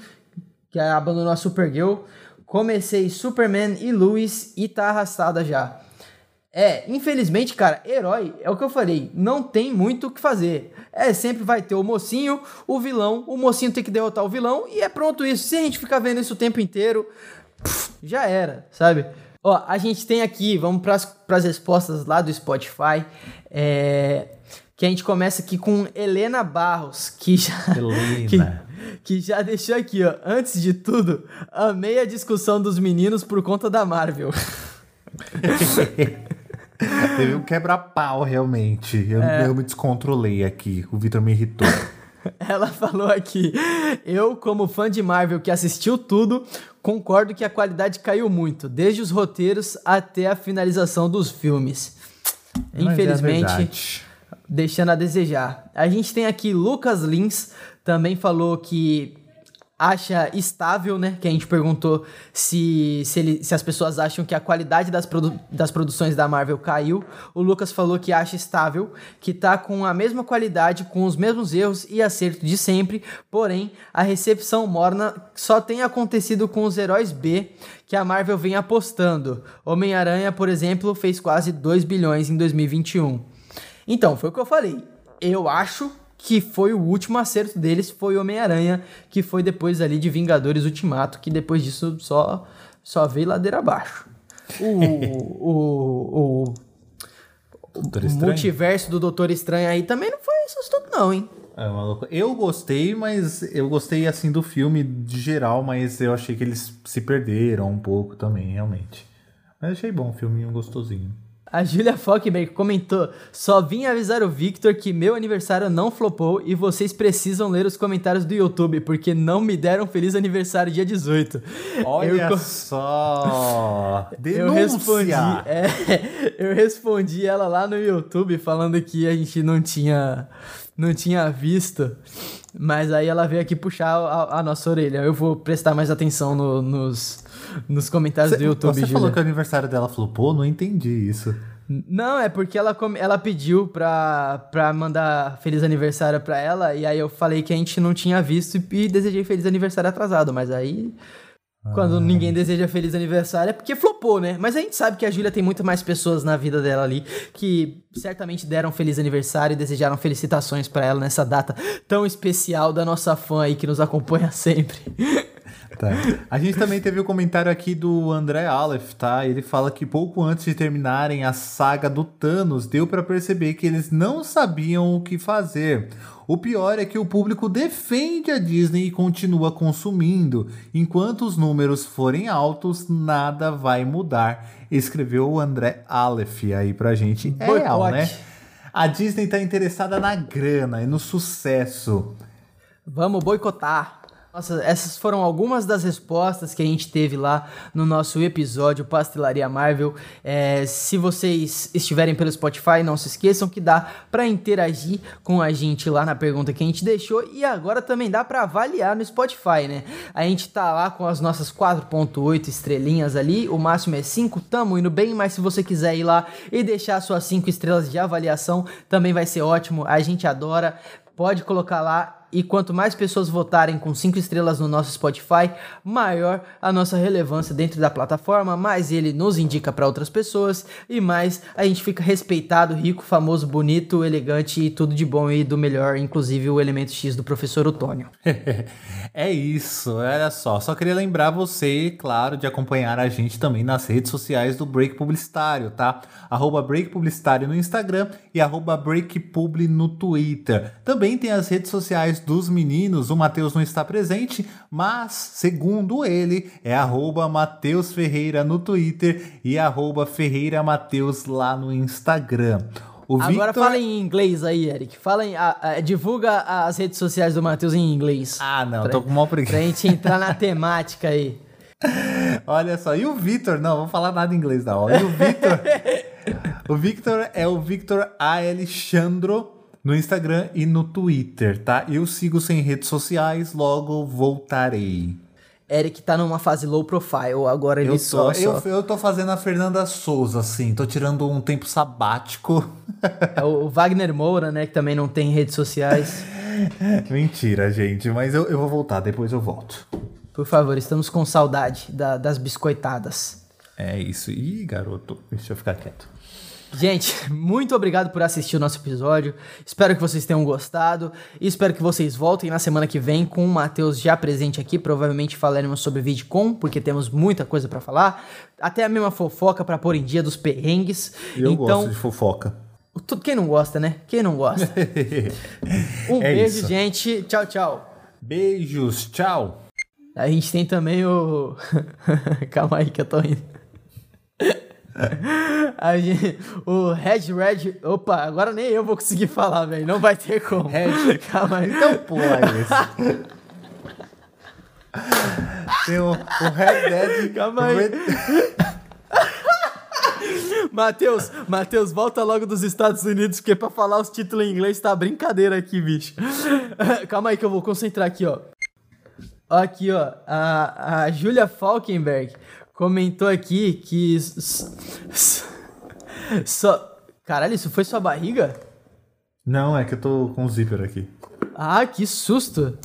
que abandonou a Supergirl. Comecei Superman e Lois e tá arrastada já. É, infelizmente, cara, herói é o que eu falei, não tem muito o que fazer. É, sempre vai ter o mocinho, o vilão, o mocinho tem que derrotar o vilão e é pronto isso. Se a gente ficar vendo isso o tempo inteiro, pff, já era, sabe? Ó, a gente tem aqui, vamos para as respostas lá do Spotify. É, que a gente começa aqui com Helena Barros, que já. Helena. Que, que já deixou aqui, ó. Antes de tudo, amei a discussão dos meninos por conta da Marvel. Teve um quebra-pau, realmente. Eu, é. eu me descontrolei aqui. O Victor me irritou. Ela falou aqui: Eu, como fã de Marvel que assistiu tudo, concordo que a qualidade caiu muito, desde os roteiros até a finalização dos filmes. Mas é Infelizmente, é deixando a desejar. A gente tem aqui Lucas Lins, também falou que acha estável, né? Que a gente perguntou se, se, ele, se as pessoas acham que a qualidade das, produ das produções da Marvel caiu. O Lucas falou que acha estável, que tá com a mesma qualidade, com os mesmos erros e acerto de sempre, porém a recepção morna só tem acontecido com os heróis B que a Marvel vem apostando. Homem-Aranha, por exemplo, fez quase 2 bilhões em 2021. Então, foi o que eu falei. Eu acho que foi o último acerto deles, foi Homem-Aranha, que foi depois ali de Vingadores Ultimato, que depois disso só, só veio ladeira abaixo. O, o, o, o multiverso do Doutor Estranho aí também não foi isso tudo não, hein? É maluco. Eu gostei, mas eu gostei assim do filme de geral, mas eu achei que eles se perderam um pouco também, realmente. Mas achei bom, um filminho gostosinho. A Julia Fockberg comentou: Só vim avisar o Victor que meu aniversário não flopou e vocês precisam ler os comentários do YouTube, porque não me deram feliz aniversário dia 18. Olha eu, só! Denúncia! Eu respondi, é, eu respondi ela lá no YouTube falando que a gente não tinha não tinha visto. Mas aí ela veio aqui puxar a, a nossa orelha. Eu vou prestar mais atenção no, nos, nos comentários cê, do YouTube. Você Julia. falou que o aniversário dela flopou? Não entendi isso. Não, é porque ela, ela pediu pra, pra mandar feliz aniversário pra ela, e aí eu falei que a gente não tinha visto e desejei feliz aniversário atrasado, mas aí quando ah. ninguém deseja feliz aniversário é porque flopou, né? Mas a gente sabe que a Júlia tem muito mais pessoas na vida dela ali que certamente deram feliz aniversário e desejaram felicitações para ela nessa data tão especial da nossa fã aí que nos acompanha sempre. Tá. A gente também teve o um comentário aqui do André Aleph, tá? Ele fala que pouco antes de terminarem a saga do Thanos, deu para perceber que eles não sabiam o que fazer. O pior é que o público defende a Disney e continua consumindo. Enquanto os números forem altos, nada vai mudar. Escreveu o André Aleph aí pra gente. É real, né? A Disney tá interessada na grana e no sucesso. Vamos boicotar. Nossa, essas foram algumas das respostas que a gente teve lá no nosso episódio Pastelaria Marvel. É, se vocês estiverem pelo Spotify, não se esqueçam que dá para interagir com a gente lá na pergunta que a gente deixou e agora também dá para avaliar no Spotify, né? A gente tá lá com as nossas 4.8 estrelinhas ali, o máximo é 5, tamo indo bem, mas se você quiser ir lá e deixar suas 5 estrelas de avaliação, também vai ser ótimo. A gente adora. Pode colocar lá e quanto mais pessoas votarem com 5 estrelas no nosso Spotify, maior a nossa relevância dentro da plataforma, mais ele nos indica para outras pessoas e mais a gente fica respeitado, rico, famoso, bonito, elegante e tudo de bom e do melhor, inclusive o elemento X do professor Otônio. é isso, olha só. Só queria lembrar você, claro, de acompanhar a gente também nas redes sociais do Break Publicitário, tá? Arroba Break Publicitário no Instagram e arroba Break Publi no Twitter. Também tem as redes sociais dos meninos, o Matheus não está presente, mas, segundo ele, é arroba Matheus Ferreira no Twitter e arroba Ferreira Mateus lá no Instagram. O Agora Victor... fala em inglês aí, Eric. Fala em, a, a, divulga as redes sociais do Matheus em inglês. Ah, não, pra, tô com uma preguiça. Pra gente entrar na temática aí. Olha só, e o Victor? Não, vou falar nada em inglês não. E o Victor? o Victor é o Victor Alexandro no Instagram e no Twitter, tá? Eu sigo sem redes sociais, logo voltarei. Eric tá numa fase low profile, agora ele eu tô, só, eu, eu tô fazendo a Fernanda Souza, assim, tô tirando um tempo sabático. É o Wagner Moura, né, que também não tem redes sociais. Mentira, gente, mas eu, eu vou voltar, depois eu volto. Por favor, estamos com saudade da, das biscoitadas. É isso. Ih, garoto, deixa eu ficar quieto. Gente, muito obrigado por assistir o nosso episódio. Espero que vocês tenham gostado. E espero que vocês voltem na semana que vem com o Matheus já presente aqui. Provavelmente falaremos sobre VidCon, porque temos muita coisa para falar. Até a mesma fofoca para pôr em dia dos perrengues. Eu então, gosto de fofoca. Quem não gosta, né? Quem não gosta? um é beijo, isso. gente. Tchau, tchau. Beijos, tchau. A gente tem também o. Calma aí que eu tô indo. Gente, o Red Red. Opa, agora nem eu vou conseguir falar, velho. Não vai ter como. Red. Calma aí. Então pula isso. Tem o, o Red Dead. Calma aí. Red... Matheus, Matheus, volta logo dos Estados Unidos, porque pra falar os títulos em inglês tá brincadeira aqui, bicho. Calma aí que eu vou concentrar aqui, ó. Aqui, ó. A, a Julia Falkenberg comentou aqui que. Só. Caralho, isso foi sua barriga? Não, é que eu tô com o zíper aqui. Ah, que susto!